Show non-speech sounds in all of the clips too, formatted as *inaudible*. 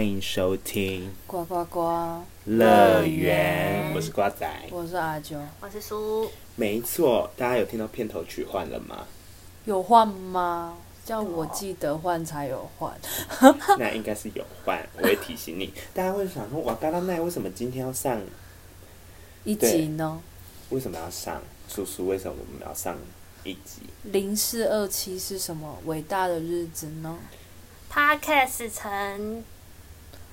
欢迎收听呱呱呱乐园，我是瓜仔，我是阿九，我是苏。没错，大家有听到片头曲换了吗？有换吗？叫我记得换才有换。*laughs* 那应该是有换，我会提醒你。大家会想说，瓦嘎拉奈为什么今天要上一集呢？为什么要上？叔叔，为什么我们要上一集？零四二七是什么伟大的日子呢？Podcast 成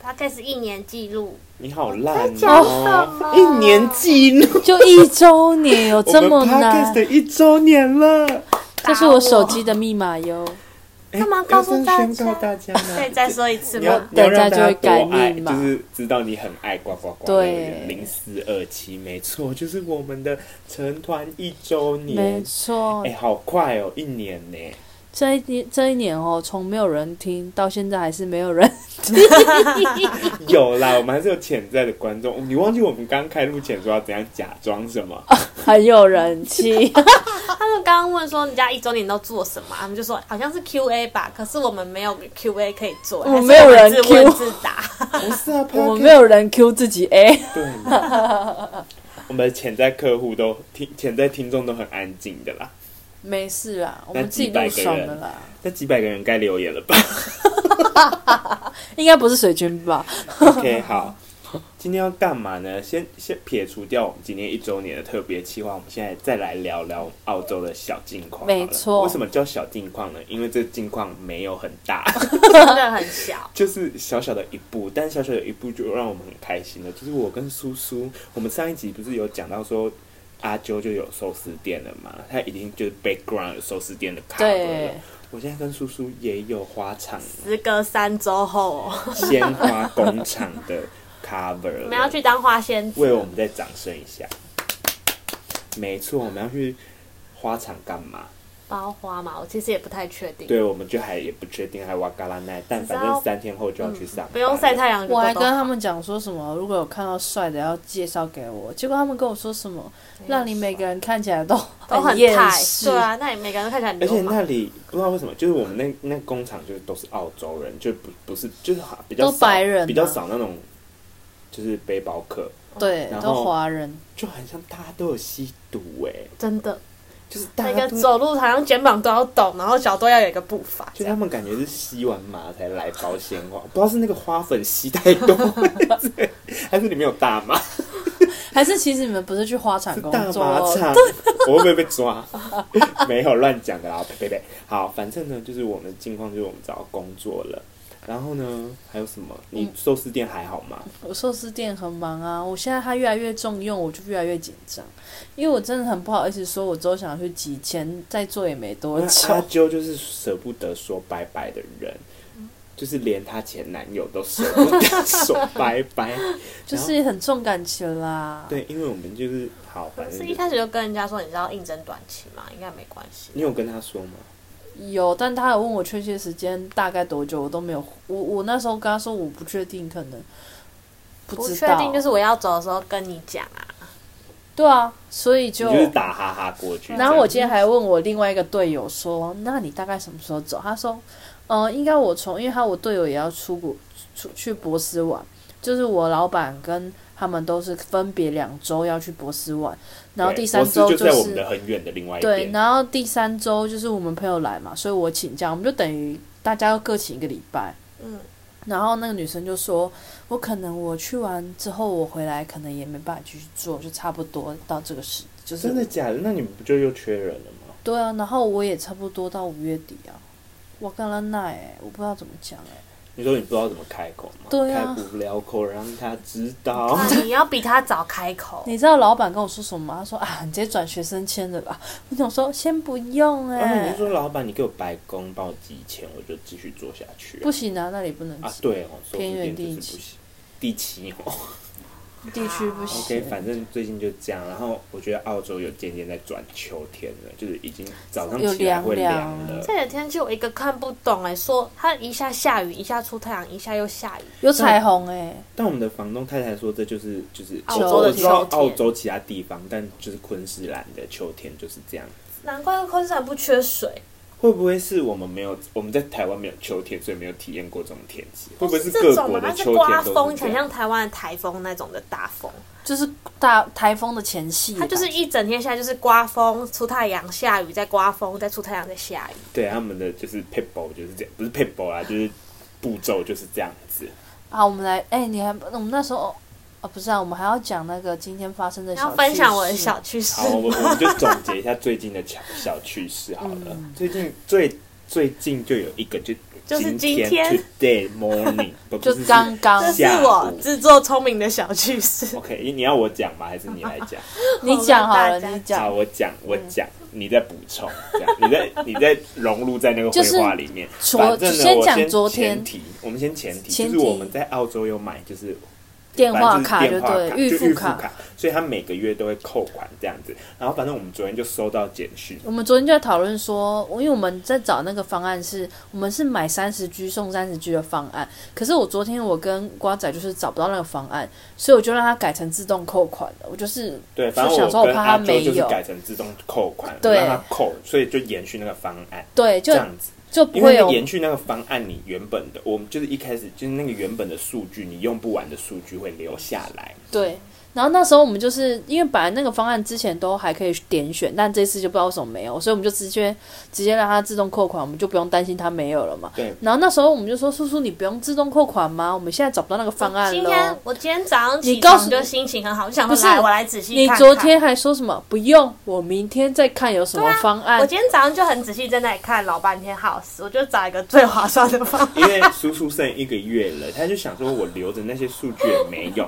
Podcast 一年记录，你好烂哦！一年记录就一周年，有这么难？的一周年了，这是我手机的密码哟。干嘛告诉大家？大家可以 *laughs* 再说一次吗？大家就会改密码，就是知道你很爱呱呱呱。对，零四二七，没错，就是我们的成团一周年。没错，哎，好快哦，一年呢。这一年，这一年哦，从没有人听到现在，还是没有人听。*laughs* 有啦，我们还是有潜在的观众。你忘记我们刚开录前说要怎样假装什么？很有人气。*laughs* 他们刚刚问说，你家一周年都做什么？他们就说好像是 Q A 吧，可是我们没有 Q A 可以做，我们没有人 Q 自问自答。不是啊，我们没有人 Q 自己 A。对。*laughs* 我们的潜在客户都听，潜在听众都很安静的啦。没事啦，我们自己录爽的啦。那几百个人该留言了吧？*laughs* 应该不是水军吧？OK，好，今天要干嘛呢？先先撇除掉我们今天一周年的特别计划，我们现在再来聊聊澳洲的小近况。没错，为什么叫小近况呢？因为这近况没有很大，*laughs* 真的很小，*laughs* 就是小小的一步，但小小的一步就让我们很开心了。就是我跟苏苏，我们上一集不是有讲到说。阿啾就有寿司店了嘛，他已经就是 background 有寿司店的卡了。对我现在跟叔叔也有花场，时隔三周后，鲜花工厂的 cover。我们要去当花仙子，为我们再掌声一下。没错，我们要去花场干嘛？包花嘛，我其实也不太确定。对，我们就还也不确定，还瓦嘎拉奈，但反正三天后就要去上、嗯。不用晒太阳。我还跟他们讲说什么，如果有看到帅的要介绍给我。结果他们跟我说什么，让你每个人看起来都都很态。对啊，那你每个人都看起来很。而且那里不知道为什么，就是我们那那工厂就是都是澳洲人，就不不是就是比较都白人，比较少那种就是背包客。对，然后都华人，就很像大家都有吸毒哎、欸，真的。就是那个走路好像肩膀都要抖，然后脚都要有一个步伐。就他们感觉是吸完麻才来包鲜花，不知道是那个花粉吸太多，*laughs* 还是里面有大麻，还是其实你们不是去花场工作？大麻厂，我会不会被抓？*laughs* 没有乱讲的啦，呸呸呸！好，反正呢，就是我们的近况就是我们找到工作了。然后呢，还有什么？你寿司店还好吗？我寿司店很忙啊，我现在他越来越重用，我就越来越紧张，因为我真的很不好意思说，我之后想要去挤钱，再做也没多久。阿啾就是舍不得说拜拜的人，嗯、就是连她前男友都舍不得说拜拜，*laughs* 就是很重感情啦。对，因为我们就是好，反正、就是一开始就跟人家说，你知道应征短期嘛，应该没关系。你有跟他说吗？有，但他有问我确切时间大概多久，我都没有。我我那时候跟他说我不确定，可能不知道。不确定就是我要走的时候跟你讲啊。对啊，所以就，就是打哈哈过去。然后我今天还问我另外一个队友说：“那你大概什么时候走？”他说：“嗯、呃，应该我从，因为他我队友也要出国出去博斯玩，就是我老板跟。”他们都是分别两周要去博斯玩，然后第三周就是，就在我们的很远的另外一边。对，然后第三周就是我们朋友来嘛，所以我请假，我们就等于大家要各请一个礼拜。嗯，然后那个女生就说：“我可能我去完之后，我回来可能也没办法继续做，就差不多到这个时，就是真的假的？那你们不就又缺人了吗？”对啊，然后我也差不多到五月底啊，我跟他奈哎，我不知道怎么讲哎。你说你不知道怎么开口吗？对啊，开不了口，让他知道。你要比他早开口。你知道老板跟我说什么吗？他说啊，你直接转学生签的吧。我想说先不用哎、欸。啊、你说老板，你给我白工，帮我寄钱，我就继续做下去。不行啊，那里不能啊。对哦，偏远地区，地七哦。地区不行。OK，反正最近就这样。然后我觉得澳洲有渐渐在转秋天了，就是已经早上起来会凉了。这几天就我一个看不懂哎，说它一下下雨，一下出太阳，一下又下雨，有彩虹哎。但我们的房东太太说，这就是就是澳洲的秋天。澳洲其他地方，但就是昆士兰的秋天就是这样子。难怪昆士兰不缺水。会不会是我们没有我们在台湾没有秋天，所以没有体验过这种天气？会不会是各国的秋天刮风，都很像台湾的台风那种的大风？就是大台风的前戏，它就是一整天下来就是刮风、出太阳、下雨、再刮风、再出太阳、再下雨。对，他们的就是 people 就是这样，不是 people 啊，就是步骤就是这样子。好，我们来，哎、欸，你还我们那时候。哦，不是啊，我们还要讲那个今天发生的小趣事。要分享我的小趣事。好，我我们就总结一下最近的小小趣事好了。嗯、最近最最近就有一个就就是今天 today morning，*laughs* 就刚刚这是我自作聪明的小趣事。OK，你要我讲吗？还是你来讲？*laughs* 你讲好了，你讲。好，我讲，我讲，你再补充，这样你在你在融入在那个绘画里面。反正呢，先我先昨天前提，我们先前提，就是我们在澳洲有买，就是。电话卡就对，预付卡，卡，所以他每个月都会扣款这样子。然后反正我们昨天就收到简讯，我们昨天就在讨论说，因为我们在找那个方案是，我们是买三十 G 送三十 G 的方案。可是我昨天我跟瓜仔就是找不到那个方案，所以我就让他改成自动扣款的。我就是对，反正我跟阿周就是改成自动扣款，对，让他扣，所以就延续那个方案，对，就这样子。就不会有延续那个方案，你原本的，我们就是一开始就是那个原本的数据，你用不完的数据会留下来。对。然后那时候我们就是因为本来那个方案之前都还可以点选，但这次就不知道为什么没有，所以我们就直接直接让它自动扣款，我们就不用担心它没有了嘛。对。然后那时候我们就说：“叔叔，你不用自动扣款吗？我们现在找不到那个方案了。”今天我今天早上起床就心情很好，就想说不是来我来仔细看看。你昨天还说什么不用？我明天再看有什么方案。啊、我今天早上就很仔细在那里看老半天，好死，我就找一个最划算的方案。因为叔叔剩一个月了，他就想说我留着那些数据也没用。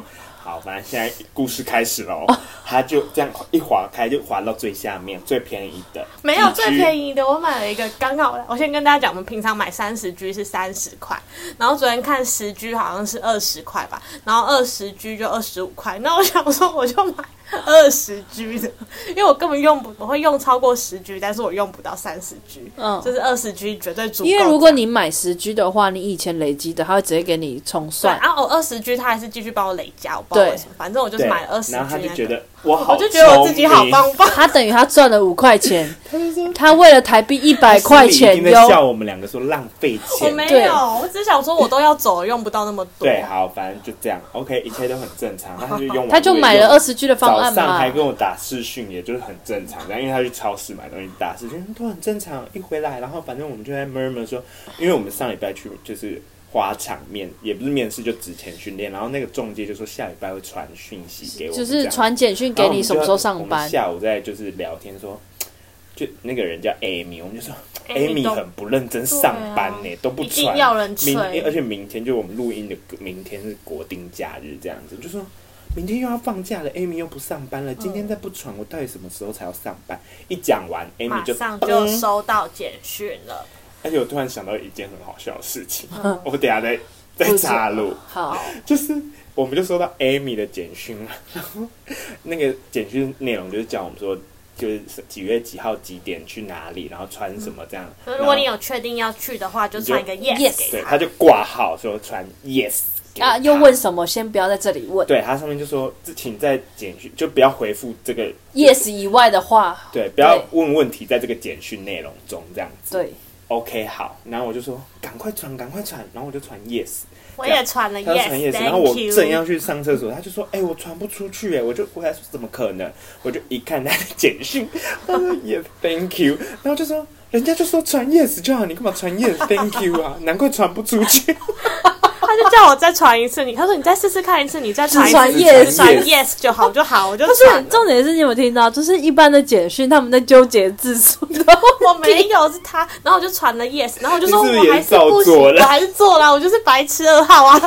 好，反正现在故事开始喽。*laughs* 他就这样一划开，就划到最下面最便宜的。*laughs* 没有最便宜的，我买了一个刚好。我先跟大家讲，我们平常买三十 G 是三十块，然后昨天看十 G 好像是二十块吧，然后二十 G 就二十五块。那我想说，我就买。二十 G 的，因为我根本用不，我会用超过十 G，但是我用不到三十 G，嗯，就是二十 G 绝对足够。因为如果你买十 G 的话，你以前累积的，他会直接给你重算。然后二十 G 他还是继续帮我累加，我不知道为什么，反正我就是买了二十 G，然后他就觉得我好，我就觉得我自己好棒棒。他等于他赚了五块钱，*laughs* 他为了台币一百块钱，在笑我们两个说浪费钱。我没有，我只想说我都要走了，用不到那么多。对，好，反正就这样，OK，一切都很正常。*laughs* 他就用，他就买了二十 G 的方案嘛。早上还跟我打视讯，也就是很正常。然后因为他去超市买东西，打视讯都很正常。一回来，然后反正我们就在 murmur 说，因为我们上礼拜去就是花场面，也不是面试，就职前训练。然后那个中介就说下礼拜会传讯息给我，就是传简讯给你什么时候上班。下午在就是聊天说，就那个人叫 Amy，我们就说 Amy 很不认真上班呢，都不传。明而且明天就我们录音的明天是国定假日，这样子就说。明天又要放假了，Amy 又不上班了。今天再不传，我到底什么时候才要上班？一讲完，Amy 就马上就收到简讯了。而且我突然想到一件很好笑的事情，嗯、我等下再再插入。好，*laughs* 就是我们就收到 Amy 的简讯了，然后那个简讯内容就是叫我们说，就是几月几号几点去哪里，然后穿什么这样。嗯、如果你有确定要去的话，就传一个 yes 给他。对，他就挂号说穿 yes。啊！又问什么？先不要在这里问。对，他上面就说，请在简讯就不要回复这个 yes 以外的话。对，不要问问题，在这个简讯内容中这样子。对，OK，好。然后我就说，赶快传，赶快传。然后我就传 yes，我也传了 yes，传 yes。然后我正要去上厕所，他就说，哎，我传不出去，哎，我就我还说怎么可能？我就一看他的简讯，他说 yes，thank you。然后就说，人家就说传 yes 就好，你干嘛传 yes，thank you 啊？难怪传不出去。*laughs* 他就叫我再传一次，你他说你再试试看一次，你再传传 yes 传 yes 就好就好，我就。不是重点是你有没有听到，就是一般的简讯他们在纠结字数，*laughs* *laughs* 我没有是他，然后我就传了 yes，然后我就说我还是不行，我还是做了，我就是白痴二号啊。*laughs*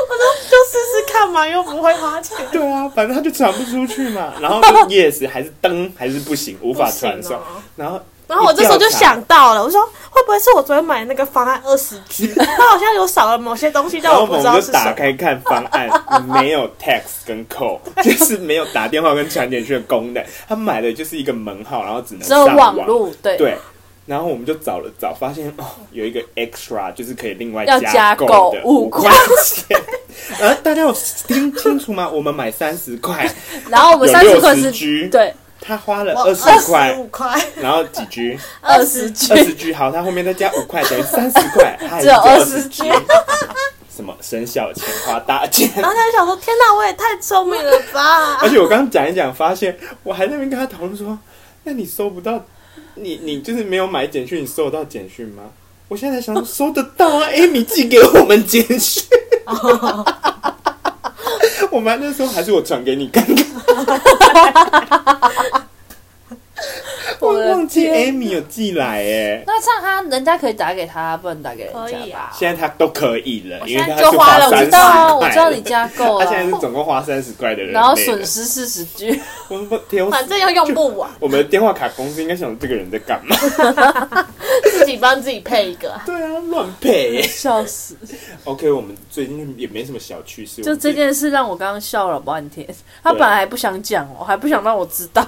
我说就试试看嘛，又不会花钱。对啊，反正他就传不出去嘛，然后就 *laughs* yes 还是灯还是不行，无法传送，然后。然后我这时候就想到了，我说会不会是我昨天买的那个方案二十 G，*laughs* 它好像有少了某些东西，但我不知道是什么。我们就打开看方案，*laughs* 没有 text 跟 call，就是没有打电话跟传简讯的功能。他买的就是一个门号，然后只能上网。网路对。对。然后我们就找了找，发现哦，有一个 extra，就是可以另外加购的五块钱。*laughs* 呃，大家有听清楚吗？我们买三十块，然后我们三十块是 G，对。他花了二十十块五，块，然后几 G？*laughs* 二十 G 二十 G 好，他后面再加五块，等于三十块，*laughs* 他只有二20 G。*laughs* 什么省小钱花大钱？然后他就想说：“天哪，我也太聪明了吧而且我刚刚讲一讲，发现我还在那边跟他讨论说，那你收不到，你你就是没有买简讯，你收得到简讯吗？我现在想说收得到啊，Amy 寄给我们简讯。我们那时候还是我转给你看看。*laughs* 我忘记天 Amy 有寄来哎，那这样他人家可以打给他，不能打给人家吧？可以啊现在他都可以了，因为我现在他就花了我知知道啊，我知道你加购了，他现在是总共花三十块的人，然后损。失四十 G，我们反正又用不完，我们的电话卡公司应该想这个人在干嘛？*laughs* 自己帮自己配一个啊。对啊，乱配耶。笑死！OK，我们最近也没什么小趣事，就这件事让我刚刚笑了半天。他本来还不想讲哦，还不想让我知道。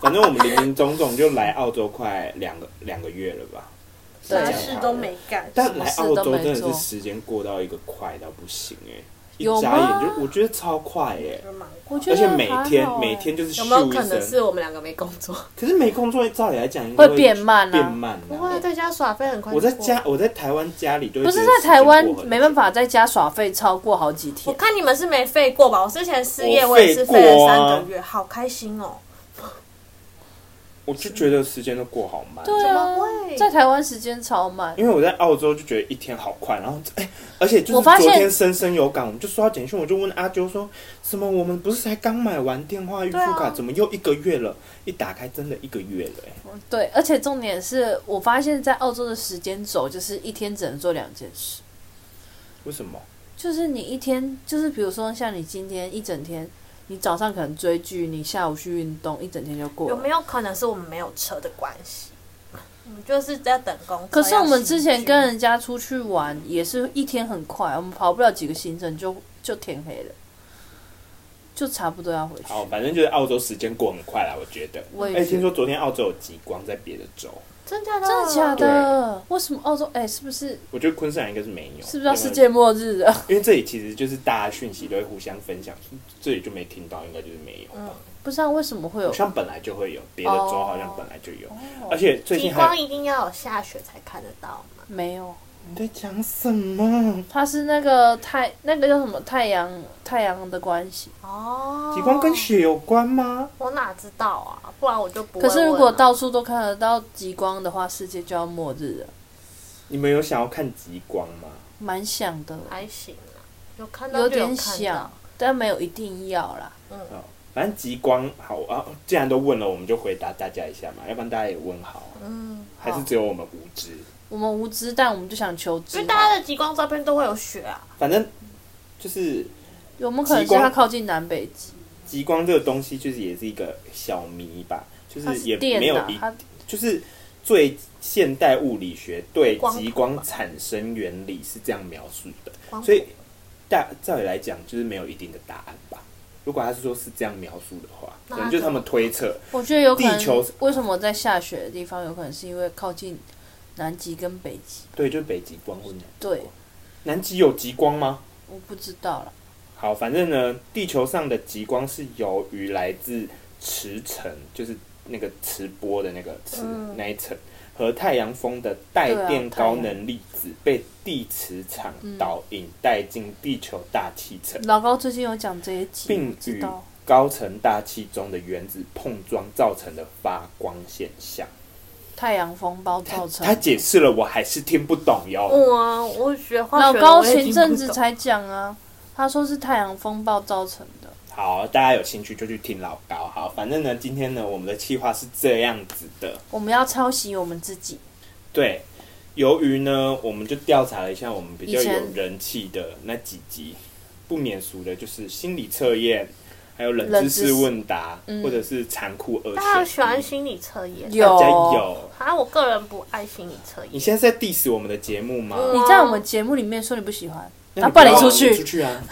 反正我们林林总总就来澳洲快两个两个月了吧，对啥事都没干，但来澳洲真的是时间过到一个快到不行哎，一有眨眼就我觉得超快哎，我觉得而且每天还好欸每天就是有没有一，可能是我们两个没工作？可是没工作照理来讲应该会变慢啊变慢不啊。会在家耍废很快。我在家，，我在台湾家里就会不是觉得在台湾时间过很没办法在家耍废超过好几我天。看你们是没废过吧？我之前失业，我我也是废过废了啊三个月，好开心哦。我就觉得时间都过好慢。怎对啊么会，在台湾时间超慢。因为我在澳洲就觉得一天好快，然后哎、而且就是我发现昨天深深有感，我们就收到简讯，我就问阿啾说什么？我们不是才刚买完电话预付卡，啊怎么又一个月了？一打开真的一个月了、哎，对，而且重点是我发现，在澳洲的时间轴就是一天只能做两件事，为什么？就是你一天，就是比如说像你今天一整天，你早上可能追剧，你下午去运动，一整天就过了。有没有可能是我们没有车的关系？我们就是在等公车。可是我们之前跟人家出去玩，也是一天很快，我们跑不了几个行程就就天黑了，就差不多要回去。好，反正就是澳洲时间过很快啦，我觉得。哎、我也听说昨天澳洲有极光在别的州，真的假的？真的假的？为什么澳洲？哎、是不是我觉得昆士兰应该是没有，是不是要世界末日了？因为？这里其实就是大家讯息都会互相分享，这里就没听到，应该就是没有吧。不知道为什么会有好像本来就会有，别的州哦好像本来就有，而且最极近还光一定要有下雪才看得到吗？没有？你在讲什么？它是那个太那个叫什么太阳太阳的关系。哦，极光跟雪有关吗？我哪知道啊？不然我就不会可是如果到处都看得到极光的话，世界就要末日了。你们有想要看极光吗？蛮想的，还行啊，有看到有就点想，但没有一定要啦。嗯，哦，反正极光好啊，既然都问了，我们就回答大家一下嘛，要不然大家也问好啊，嗯，还是只有我们无知？我们无知，但我们就想求知因为。大家的极光照片都会有雪啊。反正就是有没有可能是它靠近南北极？极光这个东西，就是也是一个小谜吧，就它是也没有一，它就是最现代物理学对光谱极光产生原理是这样描述的。光谱所以大照理来讲，就是没有一定的答案吧。如果他是说是这样描述的话，那可能就是他们推测。我觉得有可能地球。为什么在下雪的地方，有可能是因为靠近南极跟北极？对，就是北极光或南对，南极有极光吗？我不知道了。好，反正呢，地球上的极光是由于来自磁层，就是那个磁波的那个磁、嗯那一层，和太阳风的带电高能粒子被地磁场导引带进地球大气层。老高最近有讲这些集，并与。高层大气中的原子碰撞造成的发光现象。太阳风暴造成他解释了，我还是听不懂哟。哇，我学化学的老高前阵子才讲啊，他说是太阳风暴造成的。好，大家有兴趣就去听老高。好，反正呢，今天呢，我们的计划是这样子的。我们要抄袭我们自己，对，由于呢，我们就调查了一下我们比较有人气的那几集，不免俗的就是心理测验，还有冷知识问答，嗯或者是残酷二大家喜欢。心理测验？有大家有。啊，我个人不爱心理测验。你现在在 diss 我们的节目吗？嗯你在我们节目里面说你不喜欢，那那不然你出去出去啊！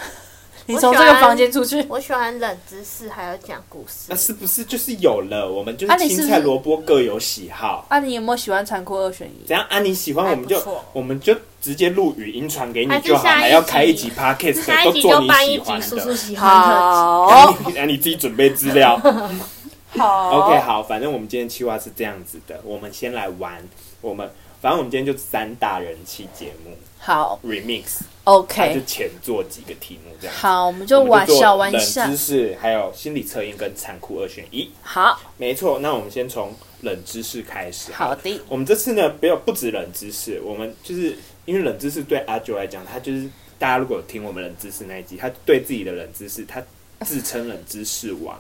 你从这个房间出去。我喜欢冷知识，还有讲故事那。是不是就是有了？我们就是青菜萝卜各有喜好。啊，你有没有喜欢残酷二选一？怎样啊？你喜欢我们就我们就直接录语音传给你就好，还要开一集集 podcast 都做你喜欢集叔叔的。好，那你自己准备资料。*laughs* 好 OK，好，反正我们今天计划是这样子的，我们先来玩，我们反正我们今天就三大人气节目好 remix。OK，就前做几个题目这样。好，我们就玩我们做小玩一下冷知。识，还有心理测验跟残酷二选一。好，没错，那我们先从冷知识开始。好的，我们这次呢，不要不止冷知识，我们就是因为冷知识对阿九来讲，他就是大家如果有听我们冷知识那一集，他对自己的冷知识，他自称冷知识王。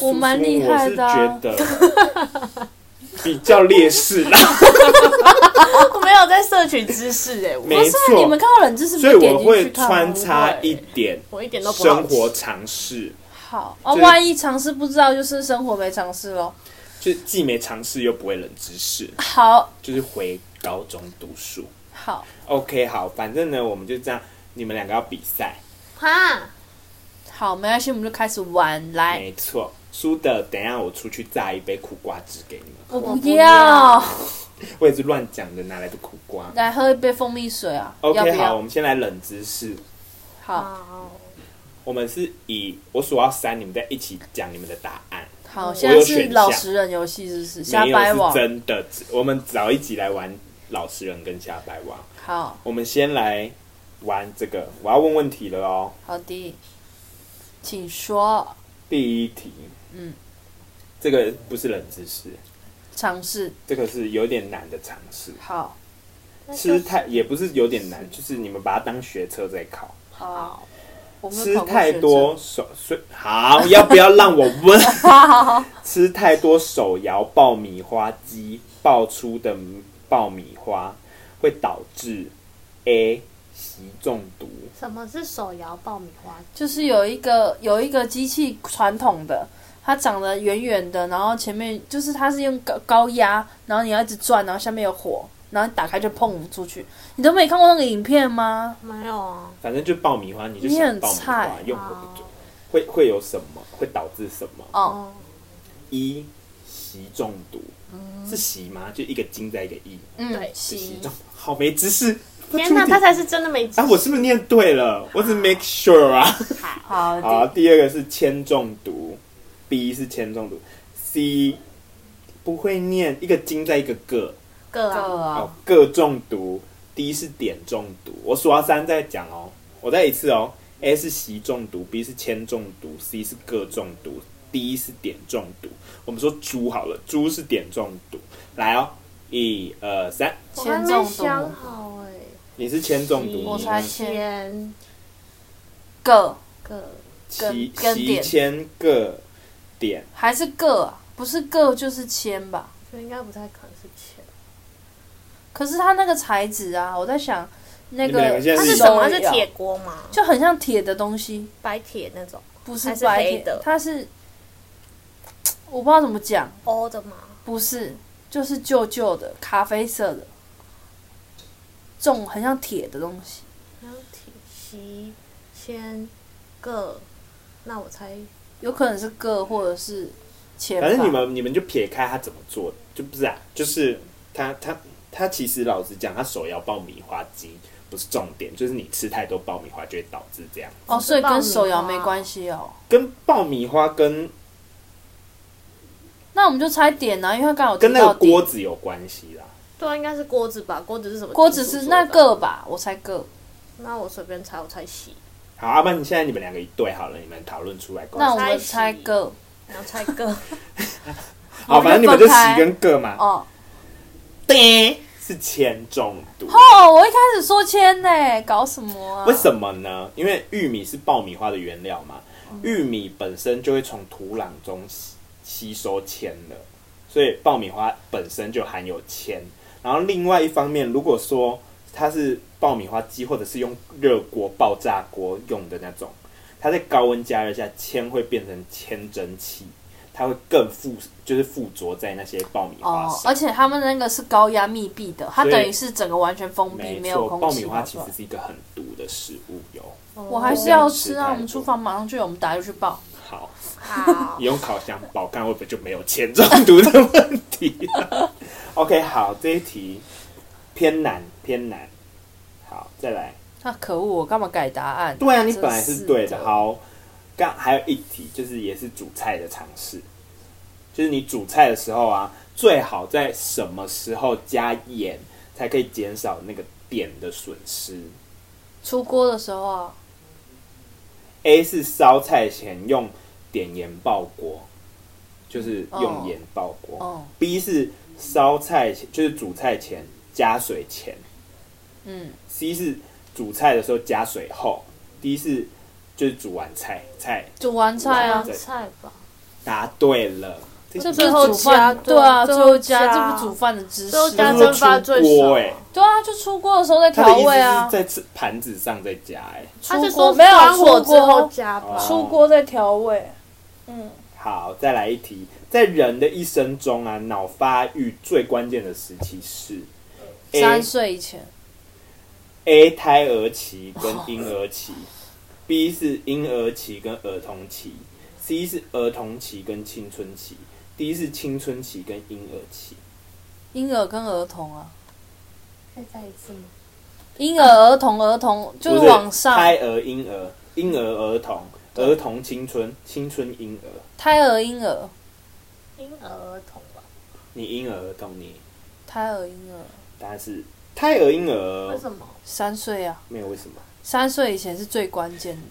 我蛮厉害的啊我是觉得 *laughs* 比较劣势。啦，*laughs* 我没有在摄取知识哎、我没不是啊你们错，看到冷知识所以我会穿插一点我一点都不生活常识，好啊，就是万一尝试不知道，就是生活没尝试喽。就既没尝试又不会冷知识，好，就是回高中读书。好，OK，好，反正呢，我们就这样，你们两个要比赛，哈，好，没关系，我们就开始玩。来，没错，输的等一下我出去榨一杯苦瓜汁给你们。我不要要，*laughs* 我也是乱讲的，哪来的苦瓜来喝一杯蜂蜜水啊。要？OK，好，我？们先来冷知识。好，我们是以我数到三，你们再一起讲你们的答案。好，我现在是老实人游戏，是不是？瞎没有是掰网。真的，我们早一集来玩老实人跟瞎掰王。好，我们先来玩这个，我要问问题了哦。好的，请说。第一题，嗯，这个不是冷知识，尝试。这个是有点难的尝试。好，吃太也不是有点难，就是你们把它当学车在考。好。吃太多。手所以好，要不要让我问？*laughs* 吃太多手摇爆米花机爆出的爆米花，会导致 A 习中毒。什么是手摇爆米花？就是有一个有一个机器传统的，它长得圆圆的，然后前面就是它是用高高压，然后你要一直转，然后下面有火，然后你打开就砰出去。你都没看过那个影片吗？没有啊，反正就爆米花，你就想爆米花菜用火不准，会会有什么？会导致什么？哦，哦，一习中毒，是习吗？就一个金在一个一，嗯习行中，好没知识。天哪，他才是真的没知啊，我是不是念对了？我只 make sure 啊。好好，*laughs* 第二个是铅中毒，B 是铅中毒，C 不会念，一个金在一个个，个啊，哦，，个中毒，D 是点中毒。我数到三再讲哦，我再一次哦，A 是习中毒，B 是铅中毒，C 是个中毒，D 是点中毒。我们说猪好了，猪是点中毒。来哦，一二三，铅中想毒，好哎，你是铅中毒，我猜你呢？千。个。个。其其跟点。铅个点，还是个啊？不是个就是铅吧？所以应该不太可能是千。可是它那个材质啊，我在想那个它是什么？它是铁锅吗？就很像铁的东西，白铁那种不是白铁的它是我不知道怎么讲，欧的吗？不是，就是旧旧的咖啡色的，这种很像铁的东西。然后体习千个，那我猜有可能是个或者是。反正你们你们就撇开他怎么做，就不是啊，就是他他他其实老实讲，他手摇爆米花机不是重点，就是你吃太多爆米花就会导致这样，哦，所以跟手摇没关系哦。跟爆米花跟那我们就猜点啊，因为他刚好跟那个锅子有关系啦。对啊，应该是锅子吧？锅子是什么？锅子是那个。吧？我猜个。那我随便猜，我猜习。好，要不然你现在你们两个一对好了，你们讨论出来。那我们猜个。然后猜个。*laughs* 好，反正你们就分开喜跟个嘛。哦对，是铅中毒。哦，我一开始说铅呢，搞什么啊？为什么呢？因为玉米是爆米花的原料嘛，玉米本身就会从土壤中吸吸收铅的，所以爆米花本身就含有铅。然后另外一方面，如果说它是爆米花机或者是用热锅爆炸锅用的那种，它在高温加热下，铅会变成铅蒸汽，它会更附就是附着在那些爆米花哦，上。而且他们那个是高压密闭的，它所以等于是整个完全封闭，没没有错，空气爆米花跑出来。其实是一个很毒的食物哟。我还是要吃啊！我们厨房马上就有，我们打就去爆。好。好你，*laughs* 用烤箱爆，看会不会就没有铅中毒的问题了 OK，好，这一题偏难，偏难。好，再来。那可恶，我干嘛改答案？对啊，你本来是对真的。好，刚还有一题，就是也是煮菜的尝试。就是你煮菜的时候啊，最好在什么时候加盐，才可以减少那个碘的损失？出锅的时候啊。A 是烧菜前用碘盐爆锅，就是用盐爆锅。哦。Oh. B 是烧菜前，就是煮菜前加水前。嗯。C 是煮菜的时候加水后。D 是就是煮完菜菜。煮完菜啊，菜吧。答对了。这最后加？对啊，最后加，这不是煮饭的知识。最后加蒸发最少。对啊，就出锅的时候再调味啊。在盘子上再加哎。出锅没有出锅之后加，出锅再调味。嗯。好，再来一题，在人的一生中啊，脑发育最关键的时期是三岁以前。A 胎儿期跟婴儿期，B 是婴儿期跟儿童期，C 是儿童期跟青春期。，D 是青春期跟婴儿期，婴儿跟儿童啊，再再一次吗？婴儿、儿童、儿童就是往上，胎儿、婴儿、婴儿、儿童、儿童、青春、青春、婴儿，胎儿、婴儿、婴儿、儿童吧？你婴儿、儿童，你。胎儿、婴儿，答案是胎儿、婴儿。为什么？三岁啊？没有为什么？三岁以前是最关键的，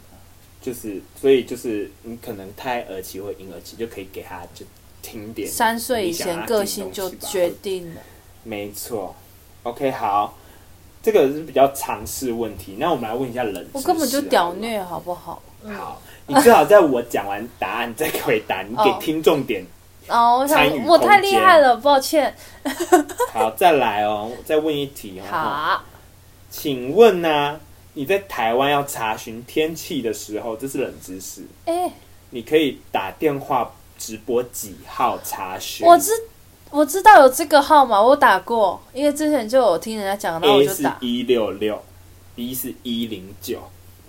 就是所以就是你可能胎儿期或婴儿期就可以给他就。听点，三岁以前个性就决定了。没错，OK，好，这个是比较常识问题。那我们来问一下冷知识，我根本就屌虐，好不好？好，你最好在我讲完答案再回答，你给听众点哦。我想我太厉害了，抱歉。*laughs* 好，再来哦，再问一题哦。好，请问呢？你在台湾要查询天气的时候，这是冷知识。哎，你可以打电话。直播几号查询？我知我知道有这个号码，我打过，因为之前就有听人家讲，然后我就打。A 是一六六，B 是一零九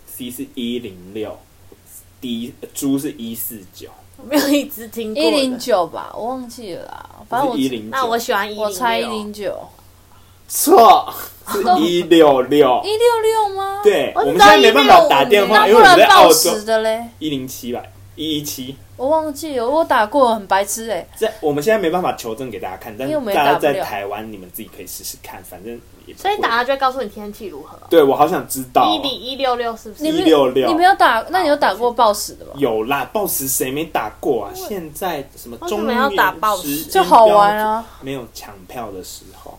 ，C 是一零六，D 猪是一四九。我没有一直听过。一零九吧，我忘记了啦。反正我一零九，那我喜欢一零。我猜一零九。错，是 *laughs* 一六六。一六六吗？对，我们现在没办法打电话，因为我们在澳洲的嘞。一零七吧，一一七。我忘记了，我打过，很白痴哎、欸。在我们现在没办法求证给大家看，但是大家在台湾，你们自己可以试试看，反正也。所以打了就会告诉你天气如何。对，我好想知道。一零一六六是不是？一六六。你没有打？那你有打过暴食的吗？有啦，暴食谁没打过啊？现在什么中原要打暴食就好玩啊？没有抢票的时候。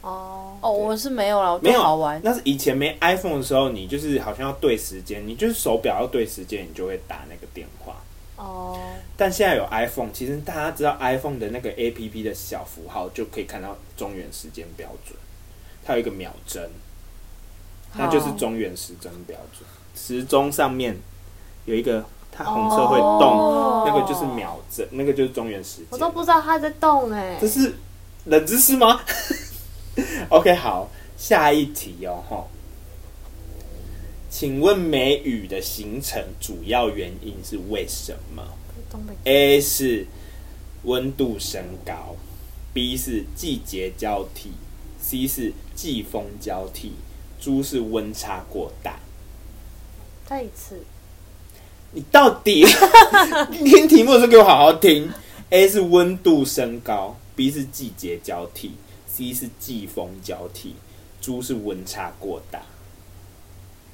哦哦，我是没有了，没有好玩。那是以前没 iPhone 的时候，你就是好像要对时间，你就是手表要对时间，你就会打那个电话。哦，但现在有 iPhone，其实大家知道 iPhone 的那个 APP 的小符号就可以看到中原时间标准，它有一个秒针，那就是中原时针标准。时钟上面有一个，它红色会动，那个就是秒针，那个就是中原时间。我都不知道它在动哎，这是冷知识吗？*laughs* OK，好，下一题哦，吼。请问梅雨的形成主要原因是为什么？A 是温度升高，B 是季节交替，C 是季风交替，D 是温差过大。再一次，你到底 *laughs* 听题目的时候给我好好听。A 是温度升高，B 是季节交替，C 是季风交替，D 是温差过大。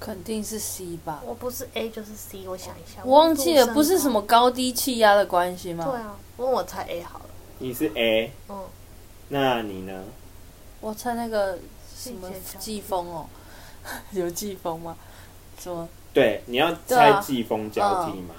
肯定是 C 吧，我不是 A 就是 C，我想一下，我忘记了，不是什么高低气压的关系吗？对啊，问我猜 A 好了。你是 A，嗯，那你呢？我猜那个什么季风哦，*laughs* 有季风吗？什么？对，你要猜季风交替吗？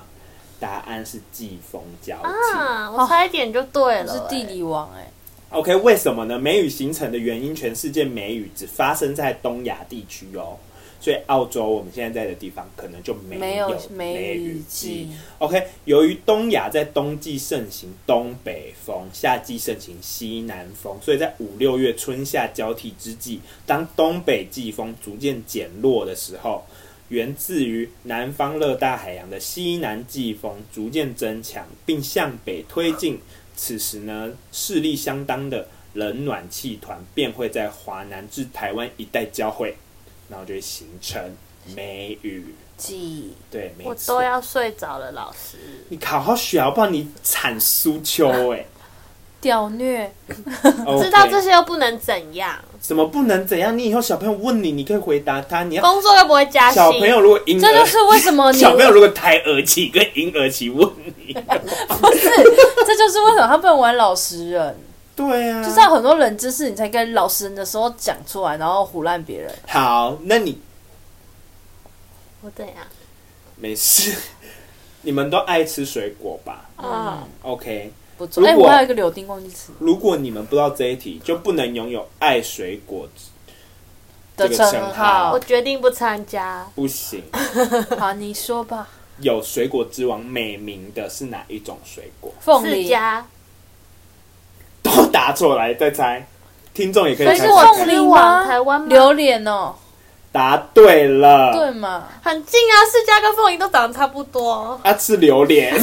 答案是季风交替啊，我猜一点就对了，是地理王哎。OK，为什么呢？梅雨形成的原因，全世界梅雨只发生在东亚地区哦。所以澳洲我们现在在的地方可能就没有梅雨季。OK，由于东亚在冬季盛行东北风，夏季盛行西南风，所以在五六月春夏交替之际，当东北季风逐渐减弱的时候，源自于南方热带海洋的西南季风逐渐增强，并向北推进。此时呢，势力相当的冷暖气团便会在华南至台湾一带交汇。然后就会形成梅雨。记。对，没错。我都要睡着了，老师。你好好学，好不然你惨苏秋哎。*laughs* 屌虐 *laughs* 知道这些又不能怎样？怎么不能怎样？你以后小朋友问你，你可以回答他。你要工作又不会加薪。小朋友如果这就是为什么你 *laughs* 小朋友如果胎儿期跟婴儿期问你，不是，这就是为什么他不能玩老实人。对啊，就是要很多冷知识，你才跟老实人的时候讲出来，然后唬烂别人。好，那你我怎样？没事。你们都爱吃水果吧？啊，OK。不错。哎、欸，我还有一个柳丁忘记吃。如果你们不知道这一题，就不能拥有爱水果的称号。我决定不参加。不行。*laughs* 好，你说吧。有水果之王美名的是哪一种水果？凤梨。都答错，来再猜。听众也可以猜。是凤梨吗？台湾榴莲哦。答对了。对嘛？很近啊，释迦跟凤梨都长得差不多。啊，吃榴莲。我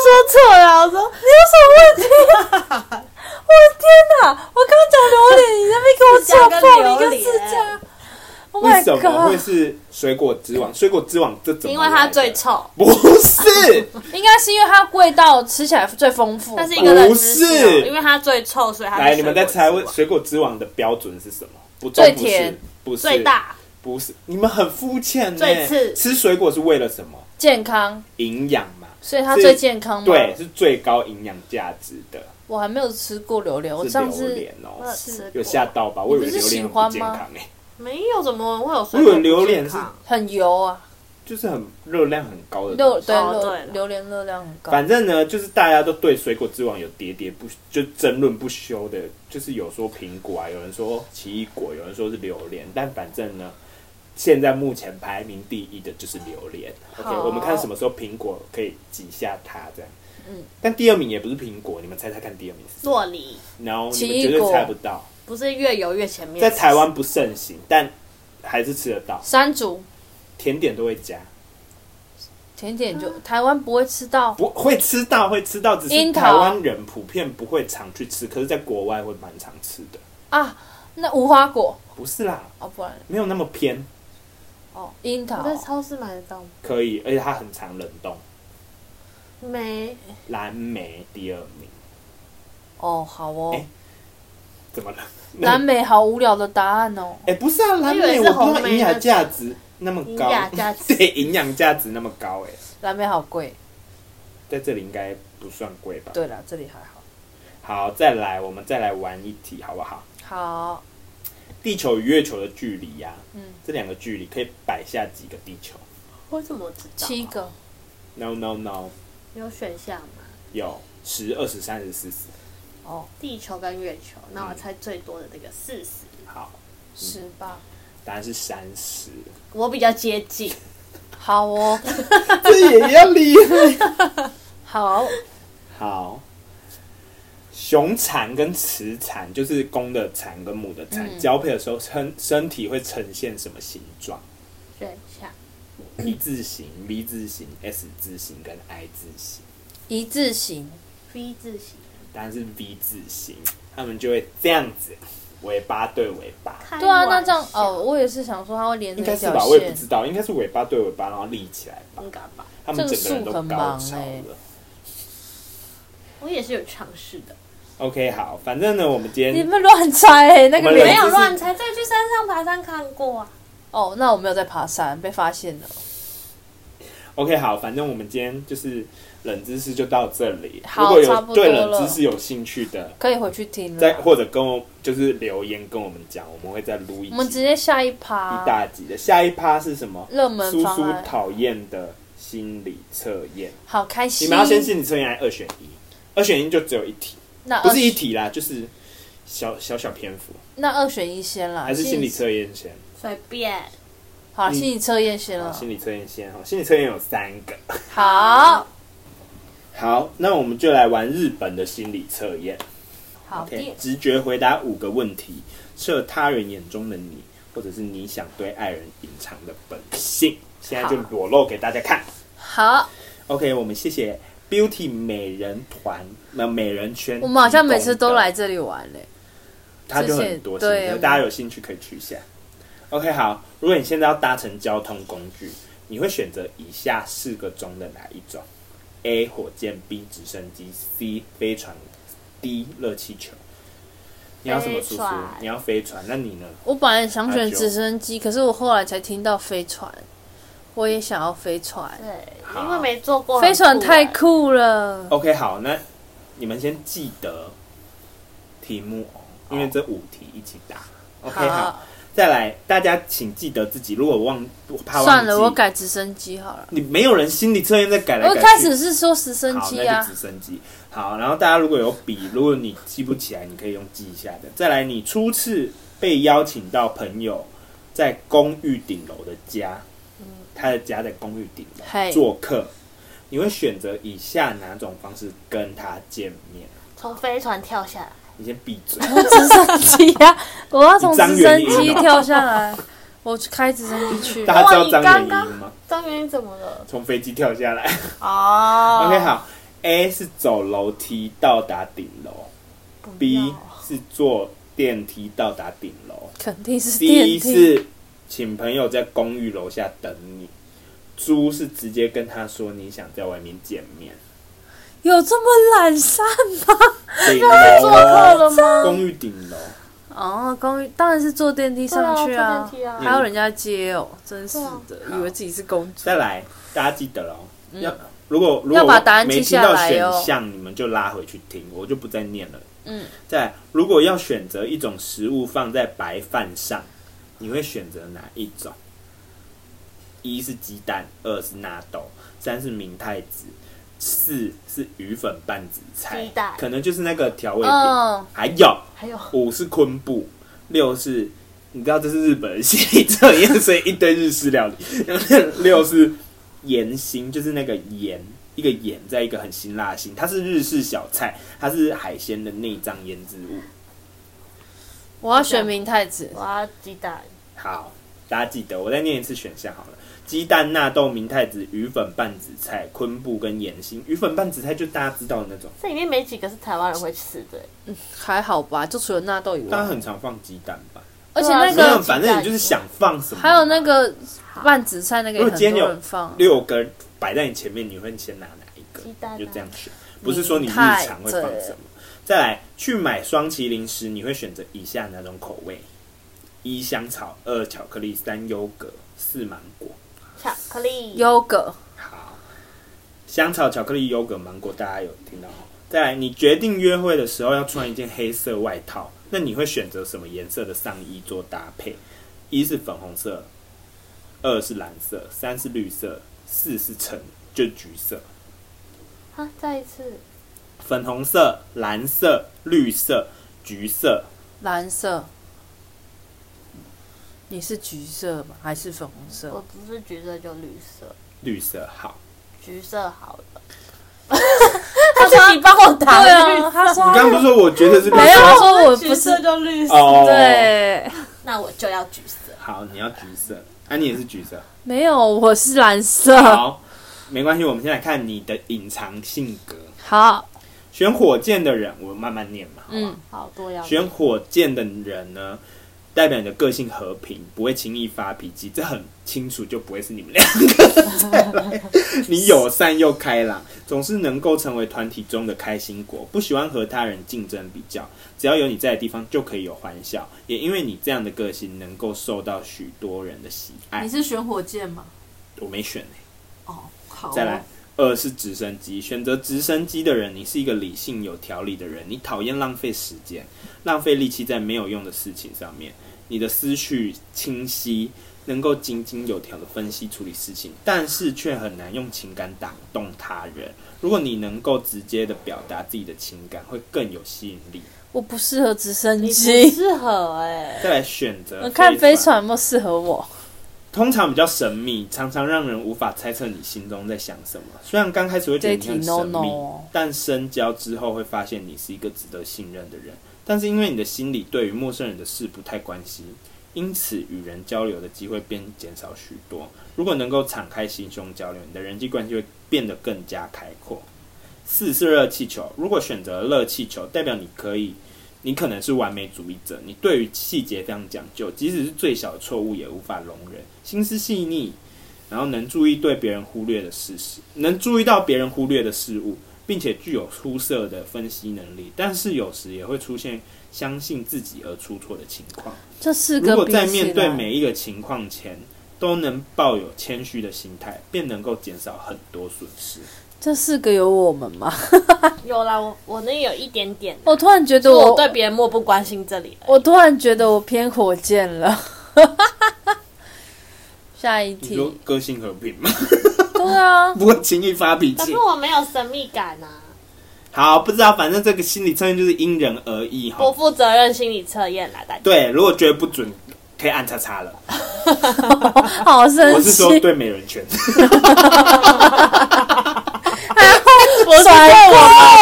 说错了，我说你有什么问题？*laughs* 我的天哪！我刚刚讲榴莲，你在那边给我讲凤梨跟释迦。Oh、为什么会是水果之王？水果之王这怎么？因为它最臭。*laughs* 不是，*laughs* 应该是因为它味道吃起来最丰富。但是一个不是，因为它最臭，所以它来，你们在猜问水果之王的标准是什么？不，最甜，不是最大，不是。你们很肤浅。最次吃水果是为了什么？健康、营养嘛。所以它最健康吗？对，是最高营养价值的。我还没有吃过榴莲，我上次榴莲哦，有吓到吧？我以为榴莲不健康哎。没有，怎么会有？我以为榴莲是很油啊，就是很热量很高的。榴对榴莲热量很高。反正呢，就是大家都对水果之王有喋喋不就争论不休的，就是有说苹果啊，有人说奇异果，有人说是榴莲，但反正呢。现在目前排名第一的就是榴莲。OK，我们看什么时候苹果可以挤下它这样。嗯，但第二名也不是苹果，你们猜猜看第二名是酪梨。然后你们绝对猜不到。不是越游越前面。在台湾不盛行，但还是吃得到。山竹。甜点都会加。甜点就台湾不会吃到。不会吃到，会吃到，只是台湾人普遍不会常去吃，可是在国外会蛮常吃的。啊，那无花果？不是啦，哦，不然没有那么偏。哦，樱桃在超市买得到吗？可以，而且它很常冷冻。梅，蓝莓第二名。哦，好哦。欸、怎么了？*laughs* 蓝莓好无聊的答案哦。*laughs* 哎、欸，不是啊，蓝莓我不知道营养价值那么高。营养价值 *laughs* 对，营养价值那么高哎、欸。蓝莓好贵，在这里应该不算贵吧？对了，这里还好。好，再来，我们再来玩一题，好不好？好。地球与月球的距离呀、啊，嗯，这两个距离可以摆下几个地球？我怎么知道？七个。No No No。有选项吗？有十、二十、三十、四十。哦，地球跟月球，那我猜最多的这个四十。好，十吧。答案是三十。我比较接近。*laughs* 好哦，*laughs* 这也要厉害。好。好。雄蚕跟雌蚕，就是公的蚕跟母的蚕、嗯、交配的时候，身身体会呈现什么形状？选项：一字形、V 字形、S 字形跟 I 字形。一字形，V 字形。当然是 V 字形，他们就会这样子，尾巴对尾巴。对啊，那这样哦，我也是想说，它会连着一条线。应该是吧，我也不知道，应该是尾巴对尾巴，然后立起来吧。应该吧。他们整个人都高潮了。欸、我也是有尝试的。OK，好，反正呢，我们今天你们乱猜、欸，那个没有乱猜，再去山上爬山看过啊。哦，那我没有在爬山，被发现了。OK，好，反正我们今天就是冷知识就到这里。好，如果有对冷知识有兴趣的，可以回去听，再或者跟我就是留言跟我们讲，我们会再录一集。我们直接下一趴，一大集的下一趴是什么？热门叔叔讨厌的心理测验，好开心！你们要先心理测验还是二选一？二选一就只有一题。那不是一题啦，就是小小小篇幅。那二选一先啦，还是心理测验先？随便。好，心理测验先了。心理测验先哈，心理测验有三个。好。好，那我们就来玩日本的心理测验。好。Okay, 直觉回答五个问题，测他人眼中的你，或者是你想对爱人隐藏的本性。现在就裸露给大家看。好。OK，我们谢谢。Beauty 美人团，那美人圈，我们好像每次都来这里玩嘞。他就很多，对，大家有兴趣可以去一下。OK，好，如果你现在要搭乘交通工具，你会选择以下四个中的哪一种？A. 火箭，B. 直升机，C. 飞船，D. 热气球。你要什么叔叔？你要飞船，那你呢？我本来想选直升机，可是我后来才听到飞船，我也想要飞船。对，因为没坐过，飞船太酷酷了。OK，好，那你们先记得题目哦，因为这五题一起答。OK，好，再来，大家请记得自己，如果忘怕忘算了，我改直升机好了。你没有人心理测验在改来改去。我一开始是说直升，机啊那就，直升机。好，然后大家如果有笔，如果你记不起来，你可以用记一下的。再来，你初次被邀请到朋友在公寓顶楼的家，他的家在公寓顶楼做客，你会选择以下哪种方式跟他见面？从飞船跳下来，你先闭嘴。直升机啊！我要从直升机跳下来，我去开直升机去。大家知道张元英吗？张元英怎么了？从飞机跳下来。哦 *laughs* OK，好。A 是走楼梯到达顶楼，B 是坐电梯到达顶楼。肯定是 C 电梯。是请朋友在公寓楼下等你，猪是直接跟他说你想在外面见面。有这么懒散吗？顶做客，了吗？公寓顶楼，哦，公寓当然是坐电梯上去对啊还有人家接哦，真是的，好以为自己是公主。再来，大家记得了哦，要如果如果要把答案没记下听到来哦选项，你们就拉回去听，我就不再念了。嗯，再来，如果要选择一种食物放在白饭上，你会选择哪一种？一是鸡蛋，二是纳豆，三是明太子，四是鱼粉拌紫菜，鸡蛋可能就是那个调味品。嗯，还有还有五是昆布，六是你知道这是日本人心理测验，*laughs* 所以一堆日式料理。六是盐心，就是那个盐，一个盐在一个很辛辣的辛，它是日式小菜，它是海鲜的内脏腌制物。我要选明太子。我要鸡蛋，好，大家记得，我再念一次选项好了：鸡蛋、纳豆、明太子、鱼粉拌紫菜、昆布跟盐心。鱼粉拌紫菜就大家知道的那种，这里面没几个是台湾人会吃的。还好吧，就除了纳豆以大家外，很常放鸡蛋吧？而且那个反正你就是想放什么。还有那个拌紫菜那个也很多如果今天有人放。六根摆在你前面，你会先拿哪一个？鸡蛋啊就这样选，不是说你日常会放什么。再来，去买双麒麟时，你会选择以下哪种口味？一香草，二巧克力，三优格，四芒果。巧克力，优格，好，香草、巧克力、优格、芒果，大家有听到吗？再来，你决定约会的时候要穿一件黑色外套，那你会选择什么颜色的上衣做搭配？一是粉红色，二是蓝色，三是绿色，四是橙，就橘色。啊，再一次，粉红色、蓝色、绿色、橘色。蓝色。你是橘色吗？还是粉红色我？不是橘色就绿色，绿色好，橘色好了。*laughs* 他他自己帮我打对绿啊，他你说你刚不是说我觉得是绿没有，他色？说我不是橘色。就绿色，哦，，对，那我就要橘色。好，你要橘色，啊，你也是橘色。没有，我是蓝色。好，没关系，我们先来看你的隐藏性格。好，选火箭的人，我慢慢念嘛。好吧嗯，好多要选火箭的人呢，代表你的个性和平，不会轻易发脾气，这很清楚，就不会是你们两个。*laughs* 你友善又开朗，总是能够成为团体中的开心果，不喜欢和他人竞争比较，只要有你在的地方就可以有欢笑。也因为你这样的个性，能够受到许多人的喜爱。你是选火箭吗？我没选、欸、哦，好。再来，二是直升机。选择直升机的人，你是一个理性有条理的人，你讨厌浪费时间、浪费力气在没有用的事情上面。你的思绪清晰，能够井井有条的分析处理事情，但是却很难用情感打动他人。如果你能够直接的表达自己的情感，会更有吸引力。我不适合直升你不机。适合哎、再来选择，我看飞船有没有适合我。通常比较神秘，常常让人无法猜测你心中在想什么。虽然刚开始会觉得你很神秘，但深交之后会发现你是一个值得信任的人。但是因为你的心里对于陌生人的事不太关心，因此与人交流的机会便减少许多。如果能够敞开心胸交流，你的人际关系会变得更加开阔。四是热气球，如果选择热气球，代表你可以你可能是完美主义者，你对于细节非常讲究，即使是最小的错误也无法容忍，心思细腻，然后能注意对别人忽略的事实，能注意到别人忽略的事物，并且具有出色的分析能力，但是有时也会出现相信自己而出错的情况。这四个如果在面对每一个情况前都能抱有谦虚的心态，便能够减少很多损失。这四个有我们吗？*laughs* 有啦，我我那有一点点。我突然觉得我，我对别人漠不关心，这里我突然觉得我偏火箭了。*laughs* 下一题，你说个性和平吗？对啊，不会轻易发脾气。可是我没有神秘感啊。好，不知道，反正这个心理测验就是因人而异哈。不负责任心理测验来，大家。对，如果觉得不准，可以按叉叉了。*laughs* 好生气！我是说对美人圈。*laughs* *laughs* 不是对我们，是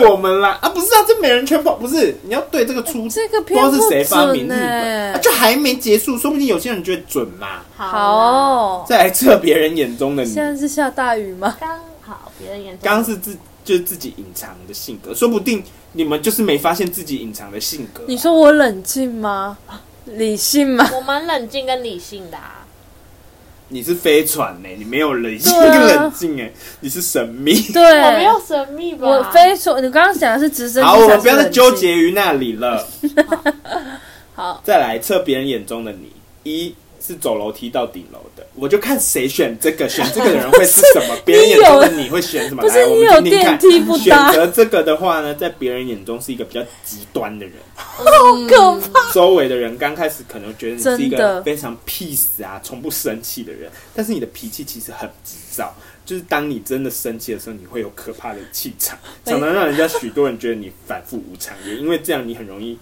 对我们啦啊！不是啊，这美人圈不不是，你要对这个出这个不知道是谁发明日本、欸啊，就还没结束，说不定有些人觉得准嘛。好，再来测别人眼中的你。现在是下大雨吗？刚好别人眼中，刚刚是自就是自己隐藏的性格，说不定你们就是没发现自己隐藏的性格、啊。你说我冷静吗？理性吗？我蛮冷静跟理性的啊。你是飞船呢、欸？你没有人性跟冷静哎、欸，你是神秘。*laughs* 对，我没有神秘吧？我飞船，你刚刚讲的是直升机。好，我们不要再纠结于那里了。*laughs* 好，再来测别人眼中的你。一是走楼梯到顶楼的，我就看谁选这个，选这个的人会是什么？别人眼中 *laughs* 的你会选什么？不是。你有电梯不搭？选择这个的话呢，在别人眼中是一个比较极端的人，*laughs* 好可怕。周围的人刚开始可能觉得你是一个非常 peace 啊，从不生气的人，但是你的脾气其实很急躁。就是当你真的生气的时候，你会有可怕的气场，*laughs* 常常让人家许多人觉得你反复无常。也因为这样，你很容易。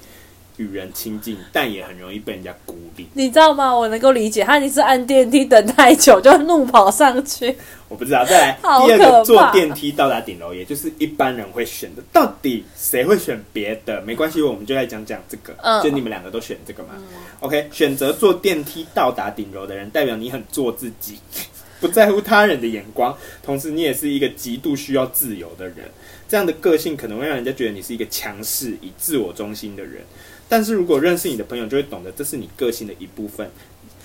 与人亲近，但也很容易被人家孤立。你知道吗？我能够理解，他一是按电梯等太久，就怒跑上去。我不知道。再来，第二个坐电梯到达顶楼，也就是一般人会选的。到底谁会选别的？没关系，我们就来讲讲这个。嗯，就你们两个都选这个嘛。嗯、OK，选择坐电梯到达顶楼的人，代表你很做自己，*laughs* 不在乎他人的眼光，同时你也是一个极度需要自由的人。这样的个性可能会让人家觉得你是一个强势、以自我中心的人。但是如果认识你的朋友就会懂得，这是你个性的一部分，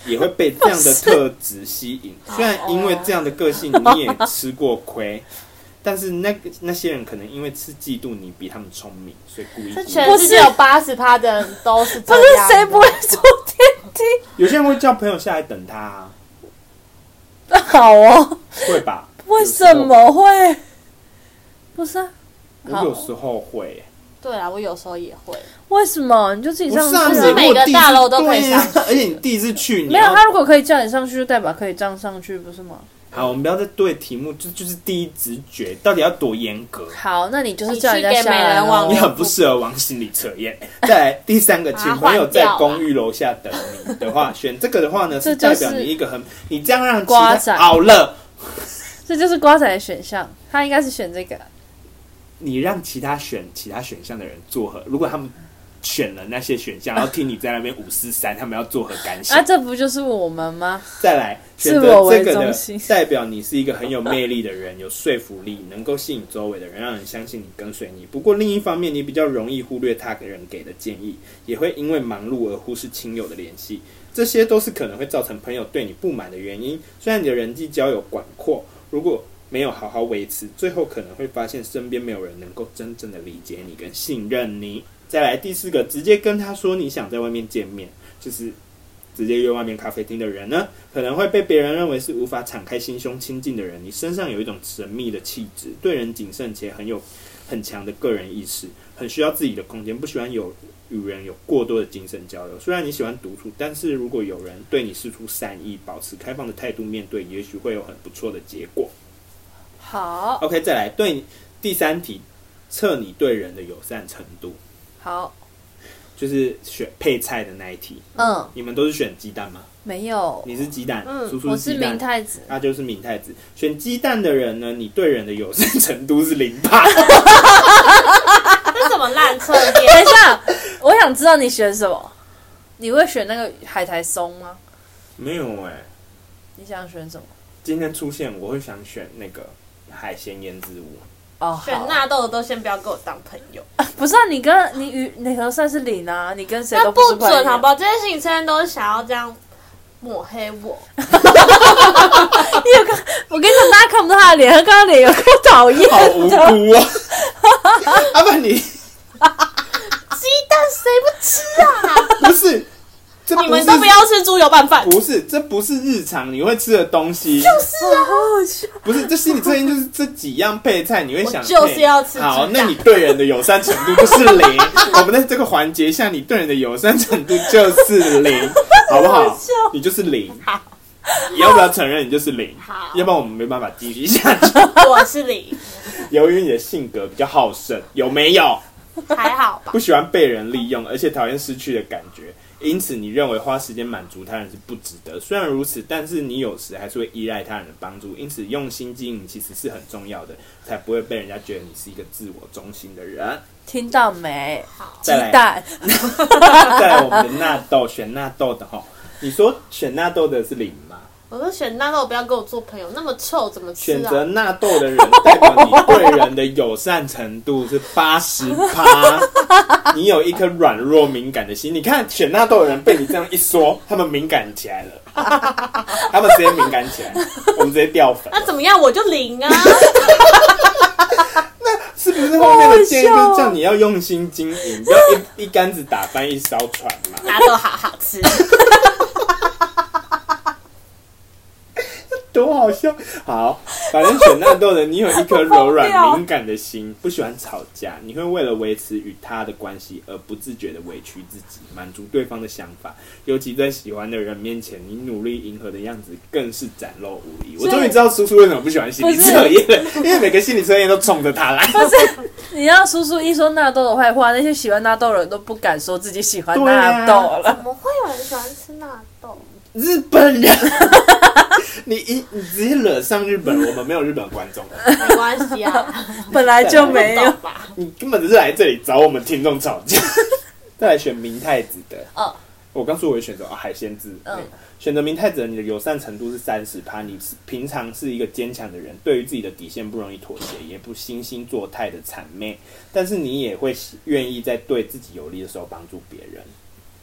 也会被这样的特质吸引。虽然因为这样的个性你也吃过亏，*laughs* 但是那个那些人可能因为是嫉妒你比他们聪明，所以故意。全世界有八十趴的人都是这样。不是谁不会坐电梯？有些人会叫朋友下来等他啊。好哦，会吧？为什么会？不是啊，我有时候会。对啊，我有时候也会。为什么？你就自己上去。不是每个大楼都可以上去，*laughs* 而且你第一次去，没有他如果可以叫你上去，就代表可以这样上去，不是吗？好，我们不要再对题目，就就是第一直觉，到底要多严格？好，那你就是叫人家下来。你很不适合往心理测验。*laughs* 再来第三个，请朋友在公寓楼下等你的话，选这个的话呢，*laughs* 是代表你一个很，你这样让瓜仔好了，这就是瓜仔的选项，他应该是选这个。你让其他选其他选项的人作何？如果他们选了那些选项，然后听你在那边五四三，他们要作何感想？啊，这不就是我们吗？再来选择这个的，代表你是一个很有魅力的人，有说服力，能够吸引周围的人，让人相信你，跟随你。不过另一方面，你比较容易忽略他给人给的建议，也会因为忙碌而忽视亲友的联系，这些都是可能会造成朋友对你不满的原因。虽然你的人际交友广阔，如果没有好好维持，最后可能会发现身边没有人能够真正的理解你跟信任你。再来第四个，直接跟他说你想在外面见面，就是直接约外面咖啡厅的人呢，可能会被别人认为是无法敞开心胸亲近的人。你身上有一种神秘的气质，对人谨慎且很有很强的个人意识，很需要自己的空间，不喜欢有与人有过多的精神交流。虽然你喜欢独处，但是如果有人对你释出善意，保持开放的态度面对，也许会有很不错的结果。好，OK，再来对第三题，测你对人的友善程度。好，就是选配菜的那一题。嗯，你们都是选鸡蛋吗？没有，你是鸡蛋，嗯，叔叔我是明太子，那就是明太子。选鸡蛋的人呢，你对人的友善程度是零趴。*laughs* 这是什么烂测验？*laughs* 等一下，我想知道你选什么？你会选那个海苔松吗？没有哎、欸。你想选什么？今天出现，我会想选那个。海鲜腌制物，哦，选纳豆的都先不要跟我当朋友，*laughs* 不是啊？你跟你与你和算是零啊，你跟谁都不准好不好？这些心理测验都是想要这样抹黑我，*laughs* 你有看？我跟你讲，大家看不到他的脸，他刚刚脸有够讨厌，好无辜啊！阿 *laughs* 不你鸡蛋谁不吃啊？不是，这你们都不要吃猪油拌饭，不是，这不是日常你会吃的东西。就是啊，好好笑。不是，这心理测验就是这几样配菜，你会想就是要吃好，那你对人的友善程度就是零。我们在这个环节下，你对人的友善程度就是零，好不好？你就是零。你要不要承认你就是零？好要不然我们没办法继续下去。*laughs* 我是零，*laughs* 由于你的性格比较好胜，有没有？还好吧不？喜欢被人利用，而且讨厌失去的感觉，因此你认为花时间满足他人是不值得。虽然如此，但是你有时还是会依赖他人的帮助，因此用心经营其实是很重要的，才不会被人家觉得你是一个自我中心的人。*laughs* 听到没？鸡再来蛋，再来 *laughs* 我们的纳豆，选纳豆的哈，你说选纳豆的是零吗？我说选纳豆，不要跟我做朋友，那么臭怎么吃啊？选择纳豆的人，代表你对人的友善程度是八十趴。你有一颗软弱敏感的心。你看选纳豆的人被你这样一说，他们敏感起来了，他们直接敏感起来，我们直接掉粉。那怎么样？我就零啊！*laughs* 是不是后面的建议就是叫你要用心经营，不要一一竿子打翻一艘船嘛？*laughs* 纳豆好好吃，多好笑！好，反正选纳豆的，你有一颗柔软敏感的心，不喜欢吵架，你会为了维持与他的关系而不自觉的委屈自己，满足对方的想法。尤其在喜欢的人面前，你努力迎合的样子更是展露无遗。我终于知道叔叔为什么不喜欢心理测验了，因为每个心理测验都冲着他来。不是，你让叔叔一说纳豆的坏话，那些喜欢纳豆的人都不敢说自己喜欢纳豆了。怎么会有人喜欢吃纳豆？日本人，*laughs* 你一你直接惹上日本人，我们没有日本观众，没关系啊，*laughs* 本来就没有？你根本只是来这里找我们听众吵架。*laughs* 再来选明太子的，哦。我刚说我会选择、啊、海鲜字，嗯。选择明太子的，你的友善程度是三十趴，你是平常是一个坚强的人，对于自己的底线不容易妥协，也不惺惺作态的谄媚，但是你也会愿意在对自己有利的时候帮助别人。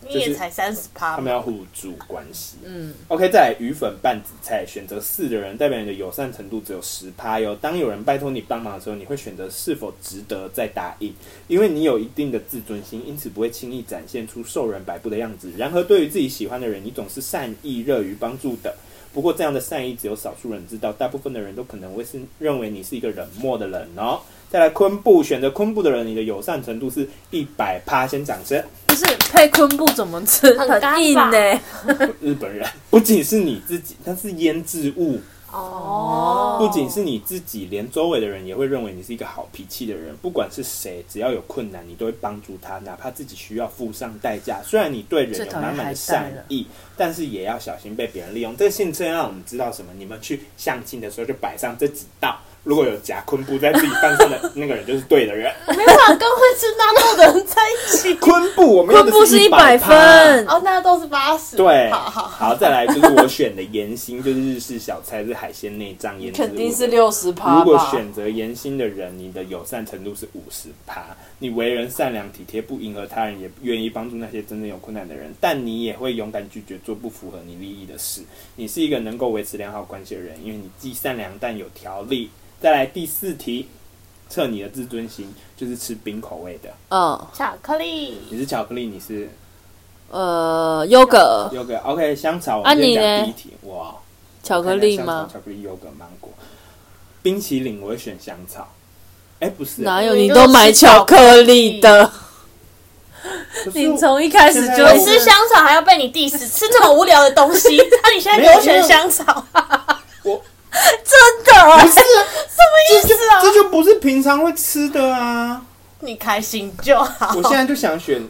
你也才三十趴他们要互助关系。嗯，OK，再来鱼粉拌紫菜，选择四的人代表你的友善程度只有十趴哟。当有人拜托你帮忙的时候，你会选择是否值得再答应，因为你有一定的自尊心，因此不会轻易展现出受人摆布的样子。然而，对于自己喜欢的人，你总是善意、热于帮助的。不过，这样的善意只有少数人知道，大部分的人都可能会是认为你是一个冷漠的人哦。再来昆布，选择昆布的人，你的友善程度是一百趴，先掌声。不是配昆布怎么吃？很干硬呢、日本人不仅是你自己，它是腌制物。哦，不仅是你自己，连周围的人也会认为你是一个好脾气的人。不管是谁，只要有困难，你都会帮助他，哪怕自己需要付上代价。虽然你对人有满满的善意，但是也要小心被别人利用。这个心理测验让我们知道什么？你们去相亲的时候就摆上这几道。如果有夹昆布在自己饭上的那个人，就是对的人。我没办法跟会吃纳豆的人在一起。*laughs* 昆布，我们昆布是一百分，哦，纳豆是八十。对，好好好，再来就是我选的盐心，就是日式小菜，是海鲜内脏腌制。肯定是六十趴。如果选择盐心的人，你的友善程度是五十趴。你为人善良体贴，不迎合他人，也愿意帮助那些真正有困难的人，但你也会勇敢拒绝做不符合你利益的事。你是一个能够维持良好关系的人，因为你既善良但有条理。再来第四题，测你的自尊心，就是吃冰口味的。嗯，巧克力。你是巧克力，你是呃，优格，优格。OK，香草。啊，你呢？第一题，哇，巧克力吗？巧克力、优格、芒果、冰淇淋，我会选香草。哎、欸，不是，哪有？你都买巧克力的。你从一开始就我吃香草，还要被你 diss，吃这么无聊的东西。那、*laughs* 啊、你现在给我选香草？我真的不是什么意思啊这？这就不是平常会吃的啊！你开心就好。我现在就想选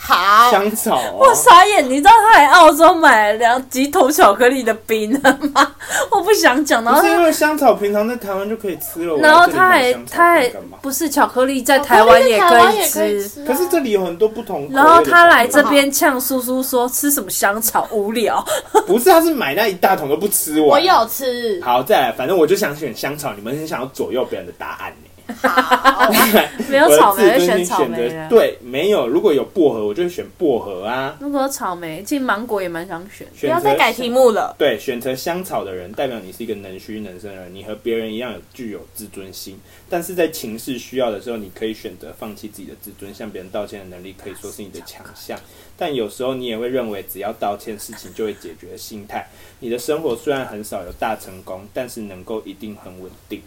好香草、啊。我傻眼，你知道他来澳洲买了两几桶巧克力的冰了吗？*laughs* 我不想讲。然后不是因为香草平常在台湾就可以吃了。然后他还他还不是巧克力在台湾也可以吃，可是这里有很多不同。然后他来这边呛叔叔说吃什么香草无聊。*laughs* 不是，他是买那一大桶都不吃完。我有吃。好，再来，反正我就想选香草。你们很想要左右别人的答案呢？好，*laughs* 没有草莓会选草莓的。对，没有。如果有薄荷，我就会选薄荷啊。如果有草莓，其实芒果也蛮想选。不要再改题目了。对，选择香草的人，代表你是一个能屈能伸的人，你和别人一样有具有自尊心。但是在情势需要的时候，你可以选择放弃自己的自尊，向别人道歉的能力可以说是你的强项。但有时候你也会认为，只要道歉，事情就会解决的心态。你的生活虽然很少有大成功，但是能够一定很稳定。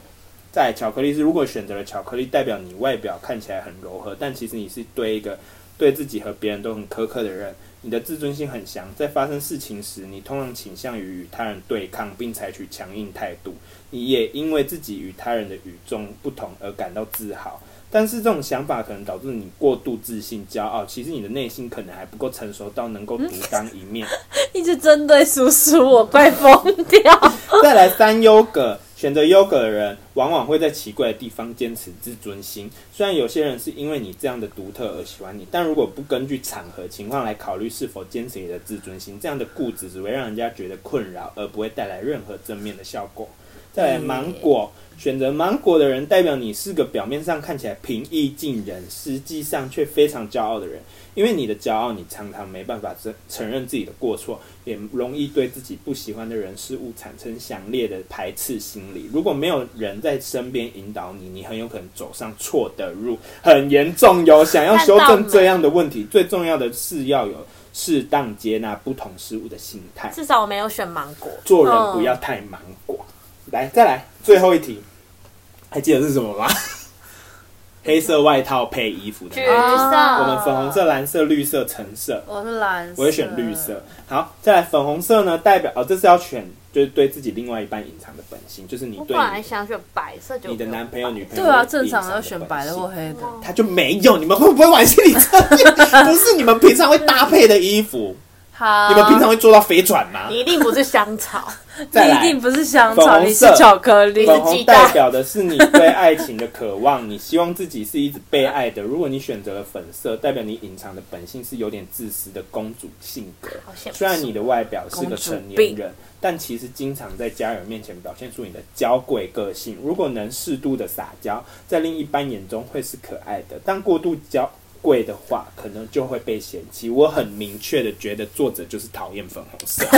在巧克力是，如果选择了巧克力，代表你外表看起来很柔和，但其实你是对一个对自己和别人都很苛刻的人。你的自尊心很强，在发生事情时，你通常倾向于与他人对抗，并采取强硬态度。你也因为自己与他人的与众不同而感到自豪，但是这种想法可能导致你过度自信、骄傲。其实你的内心可能还不够成熟到能够独当一面。一直针对叔叔，我快疯掉。再来三优格，*laughs* 选择优格的人往往会在奇怪的地方坚持自尊心。虽然有些人是因为你这样的独特而喜欢你，但如果不根据场合情况来考虑是否坚持你的自尊心，这样的固执只会让人家觉得困扰，而不会带来任何正面的效果。再来芒果，选择芒果的人代表你是个表面上看起来平易近人，实际上却非常骄傲的人。因为你的骄傲，你常常没办法承承认自己的过错，也容易对自己不喜欢的人事物产生强烈的排斥心理。如果没有人在身边引导你，你很有可能走上错的路，很严重哟。想要修正这样的问题，最重要的是要有适当接纳不同事物的心态。至少我没有选芒果。做人不要太芒果。来，再来最后一题，还记得是什么吗？黑色外套配衣服的橘。色，我们粉红色、蓝色、绿色、橙色。我是蓝色，我会选绿色。好，再来粉红色呢？代表哦，这是要选，就是对自己另外一半隐藏的本性，就是你对你本来想选白色，就你的男朋友、女朋友对啊，正常要选白的或黑的。他就没有，你们会不会玩心理测验？*laughs* 不是你们平常会搭配的衣服，好，你们平常会做到飞转吗？你一定不是香草，*laughs* 再你一定不是香粉草，你是色巧克力。粉红代表的是你对爱情的渴望，*laughs* 你希望自己是一直被爱的。如果你选择了粉色，代表你隐藏的本性是有点自私的公主性格。好羡慕虽然你的外表是个成年人，但其实经常在家人面前表现出你的娇贵个性。如果能适度的撒娇，在另一半眼中会是可爱的，但过度娇贵的话，可能就会被嫌弃。我很明确的觉得作者就是讨厌粉红色。*laughs*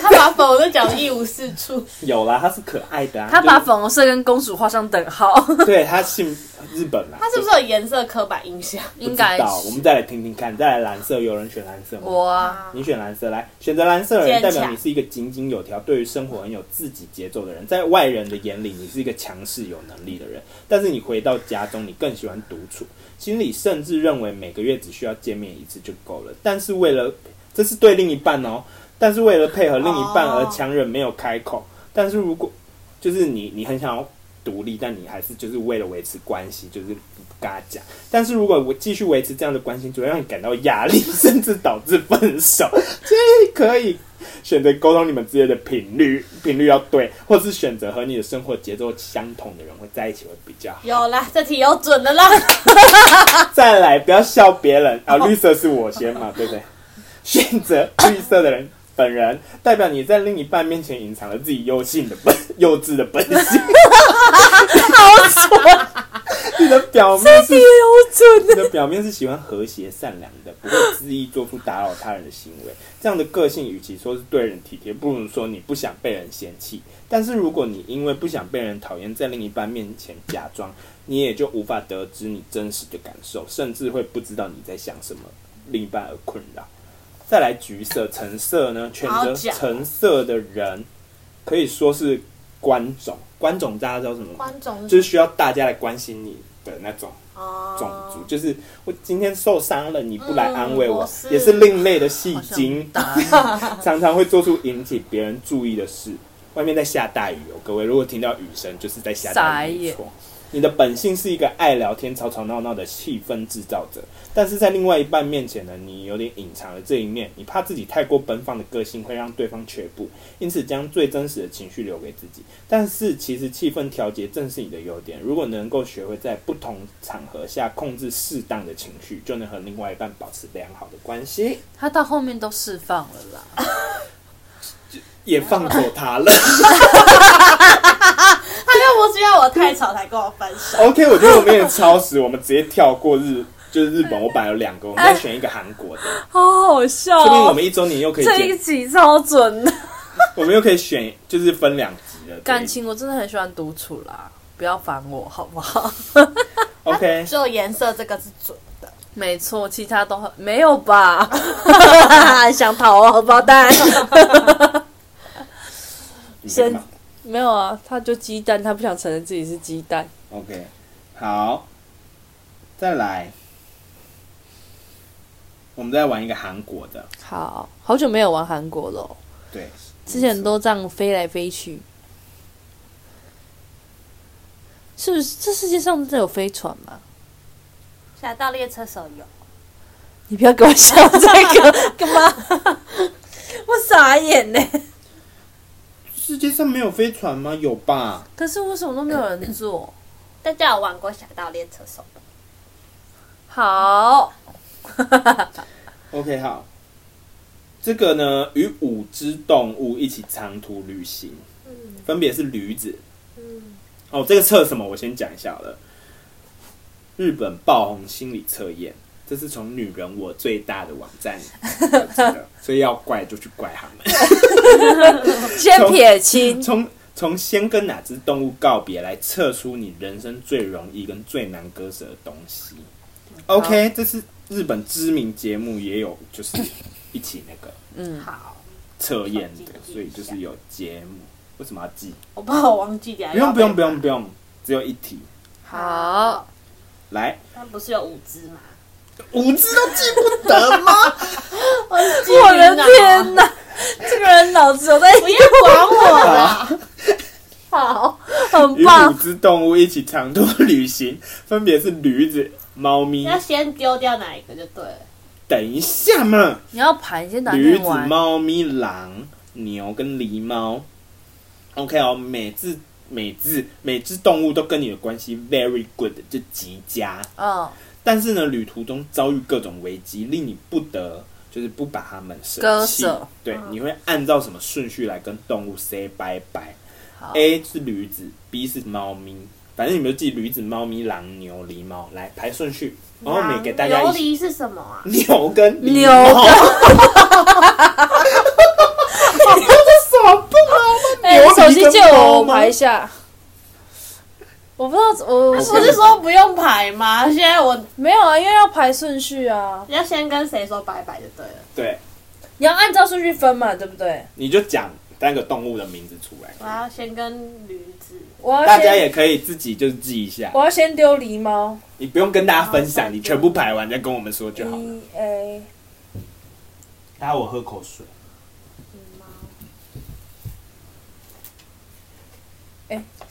他把粉红色讲的一无是处。有啦，他是可爱的啊。他把粉红色跟公主画上等号，对他姓日本啦。它是不是有颜色刻板印象？不应该知道，我们再来听听看。再来蓝色，有人选蓝色吗？我啊，你选蓝色，来选择蓝色的人，代表你是一个井井有条、对于生活很有自己节奏的人。在外人的眼里，你是一个强势有能力的人，但是你回到家中，你更喜欢独处，心里甚至认为每个月只需要见面一次就够了。但是为了，这是对另一半哦，但是为了配合另一半而强忍没有开口。但是如果就是你，你很想要独立，但你还是就是为了维持关系，就是不跟他讲。但是如果我继续维持这样的关系，只会让你感到压力，甚至导致分手。所以可以选择沟通你们之间的频率，频率要对，或是选择和你的生活节奏相同的人会在一起会比较好。有啦，这题有准的啦。再来，不要笑别人啊！绿色是我先嘛，对不对？选择绿色的人本人，代表你在另一半面前隐藏了自己幼性的本、*laughs* 幼稚的本性。*laughs* 好蠢！你的表面是你的表面是喜欢和谐善良的，不会恣意做出打扰他人的行为。这样的个性，与其说是对人体贴，不如说你不想被人嫌弃。但是如果你因为不想被人讨厌，在另一半面前假装，你也就无法得知你真实的感受，甚至会不知道你在想什么，另一半而困扰。再来橘色、橙色呢？选择橙色的人可以说是关种，关种大家知道什么吗？观众就是需要大家来关心你的那种哦种族，就是我今天受伤了，你不来安慰我，嗯我是也是另类的戏精，*laughs* 常常会做出引起别人注意的事。外面在下大雨哦，各位如果听到雨声，就是在下大雨，没错。你的本性是一个爱聊天、吵吵闹闹的气氛制造者，但是在另外一半面前呢，你有点隐藏了这一面。你怕自己太过奔放的个性会让对方却步，因此将最真实的情绪留给自己。但是其实气氛调节正是你的优点。如果能够学会在不同场合下控制适当的情绪，就能和另外一半保持良好的关系。他到后面都释放了啦。*laughs* 也放过他了，*laughs* 不不是因为我太吵才跟我分手。OK，我觉得我们也超时，我们直接跳过日，*laughs* 就是日本。我本来有两个，我们再选一个韩国的，好好笑、说明我哦！们一周年又可以这一剪，集超准的。*laughs* 我们又可以选，就是分两集了。感情我真的很喜欢独处啦，不要烦我好不好？*laughs* OK，只有颜色这个是准的。没错，其他都很没有吧？想逃哦，荷包蛋。你在干嘛没有啊，他就鸡蛋，他不想承认自己是鸡蛋。OK，好，再来，我们再玩一个韩国的。好好久没有玩韩国了哦、对，之前都这样飞来飞去。是不是这世界上真的有飞船吗？侠盗猎车手有，你不要给我笑 *laughs* 这个干嘛？*laughs* 我傻眼呢。世界上没有飞船吗？有吧？可是为什么都没有人做？大家有玩过侠盗猎车手吗？好，OK，好，这个呢，与五只动物一起长途旅行，分别是驴子。哦，这个测什么？我先讲一下好了。日本爆红心理测验，这是从女人我最大的网站 *laughs* 的，所以要怪就去怪他们。*laughs* 先撇清。从从先跟哪只动物告别来测出你人生最容易跟最难割舍的东西。OK，这是日本知名节目也有，就是一起那个嗯，好，测验的，所以就是有节目。为什么要记？我怕我忘记掉。不用不用不用不用，只有一题。好，来，它不是有五只吗？五只都记不得吗？*laughs* 我我的天哪，这个人脑子有在不要管我了！好，很与五棒。只动物一起长途旅行，分别是驴子、猫咪。要先丢掉哪一个就对了。等一下嘛，你要盘先打驴子。猫咪、狼、牛跟狸猫。OK 哦，每只每只每只动物都跟你的关系 very good，就极佳。嗯，但是呢，旅途中遭遇各种危机，令你不得就是不把它们舍弃。对，你会按照什么顺序来跟动物 say 拜拜好。A 是驴子，B 是猫咪，反正你们就记驴子、猫咪、狼、牛、狸猫。来排顺序，然后每给大家琉一璃是什么啊？牛跟狸。牛猫跟什么不哎、牛你手机借我，排一下。我不知道，我我不是说不用排吗？现在我没有啊，因为要排顺序啊，要先跟谁说拜拜就对了。对，你要按照顺序分嘛，对不对？你就讲三个动物的名字出来，我要先跟驴子，我要大家先，也可以自己就是记一下，我要先丢狸猫。你不用跟大家分享，你全部排完再跟我们说就好了。E A，大家我喝口水。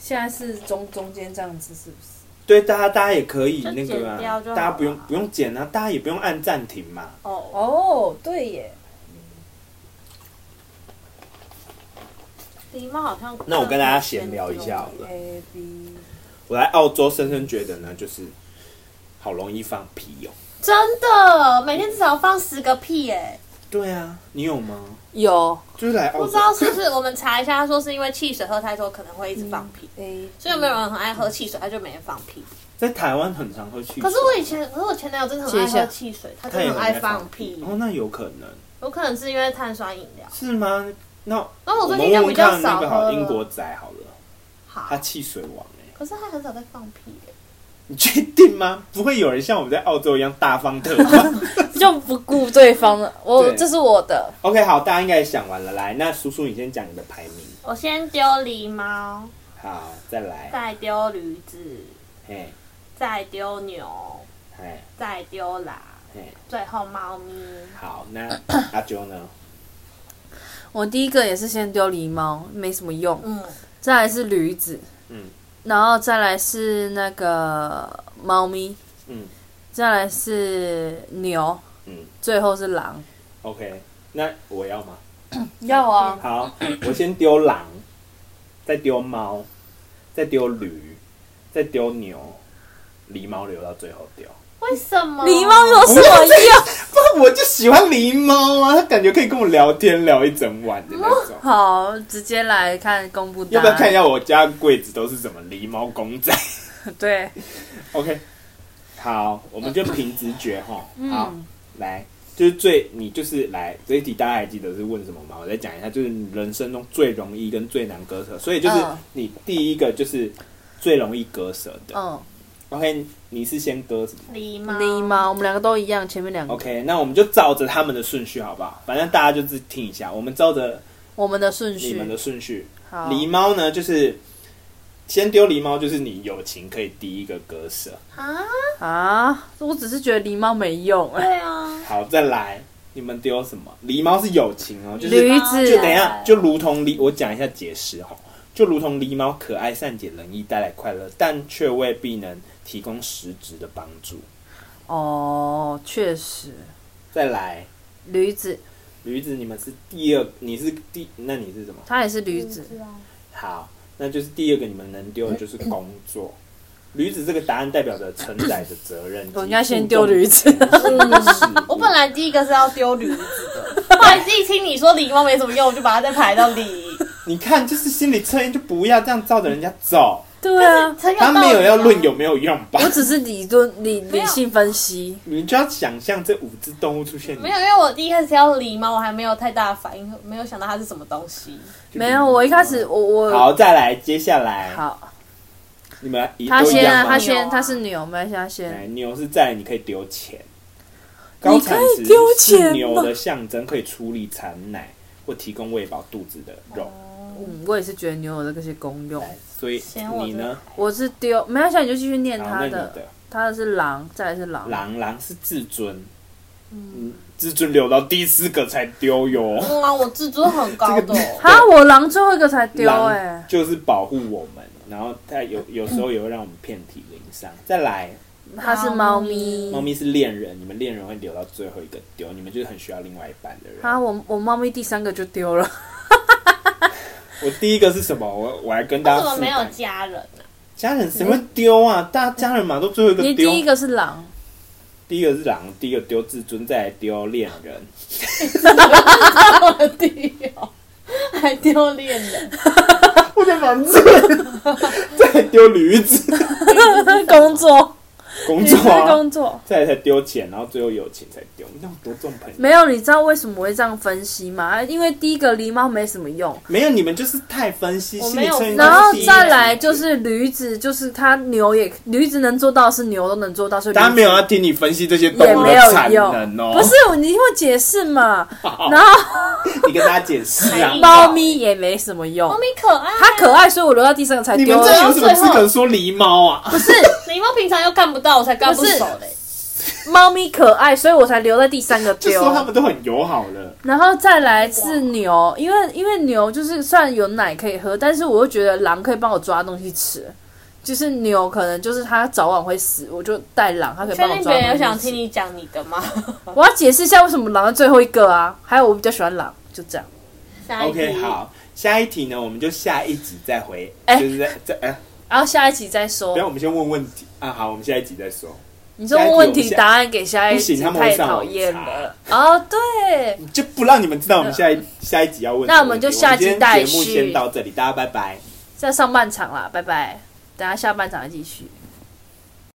现在是中中间这样子，是不是？对，大家大家也可以那个大家不用不用剪啊，大家也不用按暂停嘛。哦，哦，对耶。狸猫好像。那我跟大家闲聊一下好了。A B，我来澳洲深深觉得呢，就是好容易放屁哦。真的，每天至少放十个屁耶！对啊，你有吗？有就是来澳洲，不知道是不是我们查一下，他说是因为汽水喝太多可能会一直放屁所以有没有人很爱喝汽水，他就每天放屁。在台湾很常喝汽水。可是我以前，可是我前男友真的很爱喝汽水，他他也真的很爱爱放屁，哦，那有可能有可能是因为碳酸饮料。是吗？那然后我我最近就比较们问问看那少喝英了。国仔好了，好他，汽水王哎、可是他很少在放屁耶。你确定吗？不会有人像我们在澳洲一样大方特 *laughs* 放 *laughs* 就不顾对方了。我对这是我的，？OK，好，大家应该也想完了。来，那叔叔你先讲你的排名。我先丢狸猫，好，再来。再丢驴子，嘿，再丢牛，嘿，再丢狼，嘿，最后猫咪。好，那阿啾呢？我第一个也是先丢狸猫，没什么用。嗯，再来是驴子，嗯然后再来是那个猫咪，嗯再来是牛，嗯最后是狼。，OK，那我要吗？*coughs* 要啊，好，我先丢狼，再丢猫，再丢驴，再丢牛，狸猫留到最后丢。为为什么？狸猫有什么用？不，我就喜欢狸猫啊，它感觉可以跟我聊天聊一整晚的那种。好，直接来看公布。要不要看一下我家柜子都是什么狸猫公仔？*laughs* 对，OK，好，我们就凭直觉哈。嗯好，来，就是最你就是来这一题，大家还记得是问什么吗？我再讲一下，就是人生中最容易跟最难割舍，所以就是嗯你第一个就是最容易割舍的。嗯，OK，你是先割什么狸猫，狸猫，我们两个都一样，前面两个。？OK，那我们就照着他们的顺序好不好？反正大家就是听一下，我们照着我们的顺序你序。们的顺序。好。狸猫呢，就是先丢狸猫，就是你友情可以第一个割舍。啊？啊，我只是觉得狸猫没用。对啊，*laughs* 好，再来，你们丢什么？狸猫是友情哦，就是驴子就等一下，就如同狸，我讲一下解释哈，就如同狸猫可爱、善解人意，带来快乐，但却未必能提供实质的帮助。哦，确实，再来，驴子，驴子，你们是第二，你是第，那你是什么？他也是驴子。好，那就是第二个你们能丢的 *coughs* 就是工作。驴子这个答案代表着承载的责任。*coughs* 我应该先丢驴子子 *laughs* 我本来第一个是要丢驴子的，后来一听你说狸猫没什么用，我就把它再排到里。你看，就是心理测验就不要这样照着人家走，对啊，很有他没有要论有没有用吧我？只是理论理没有理性分析。你就要想象这五只动物出现，没有，因为我第一开始要狸猫，我还没有太大的反应，没有想到它是什么东西。没有，我一开始我我好，再来，接下来，好，你们一他先啊，样吗他先，啊他是牛，没关系，他哎先。牛是在，你可以丢钱。你高产可以值丢钱是牛的象征，可以处理产奶或提供喂饱肚子的肉。嗯，我也是觉得牛有这些功用。你呢？我是丢，没关系，你就继续念他的。的他的是狼，再来是狼。狼狼是自尊，嗯，自尊留到第四个才丢哟。嗯啊，我自尊很高的、哦。*laughs* 哈，我狼最后一个才丢哎狼。就是保护我们，然后它有有时候也会让我们遍体鳞伤。再来，它是猫咪。猫咪是恋人，你们恋人会留到最后一个丢，你们就是很需要另外一半的人。哈，我我猫咪第三个就丢了。我第一个是什么？我我来跟大家为什么没有家人呢、家人谁会丢啊？大家家人嘛都最后一个丢。你第一个是狼，第一个是狼，第一个丢自尊，再来丢恋人。我的弟哦，还丢恋人，*laughs* 我的房子，*laughs* 再来丢驴子，*laughs* 工作，工作啊，工作。再来才丢钱，然后最后有钱才丢。你那有多重朋友？没有，你知道为什么我会这样分析吗？因为第一个狸猫没什么用，没有，你们就是太分析，我没有心理测然后再来就是驴子，就是它牛也驴子能做到是牛都能做到，所以驴子大家没有要听你分析这些动物的也没有产用能哦。不是，你听我解释嘛。*laughs* 然后你跟大家解释啊。*laughs* 猫咪也没什么用猫，咪可爱、啊，它可爱，所以我留到第三个才丢你。们这有什么资格说狸猫啊？不是 *laughs* 狸猫平常又看不到，我才刚不熟嘞。猫咪可爱，所以我才留在第三个丢就说。他们都很友好了。然后再来是牛，因为因为牛就是虽然有奶可以喝，但是我又觉得狼可以帮我抓东西吃。就是牛可能就是它早晚会死，我就带狼，它可以帮确我抓东西吃。定别人有想听你讲你的吗？*laughs* 我要解释一下为什么狼是最后一个啊，还有我比较喜欢狼，就这样。下一题 OK，，好，下一题呢，我们就下一集再回，哎就是在在哎，然后下一集再不说要，。我们先问问题啊。好，我们下一集再说。你说问问题答案给下一集不行他们太讨厌了。哦，对，就不让你们知道我们下一下一集要问。那我们就下集待续今天节目先到这里，大家拜拜。在上半场啦，拜拜。等下下半场再继续。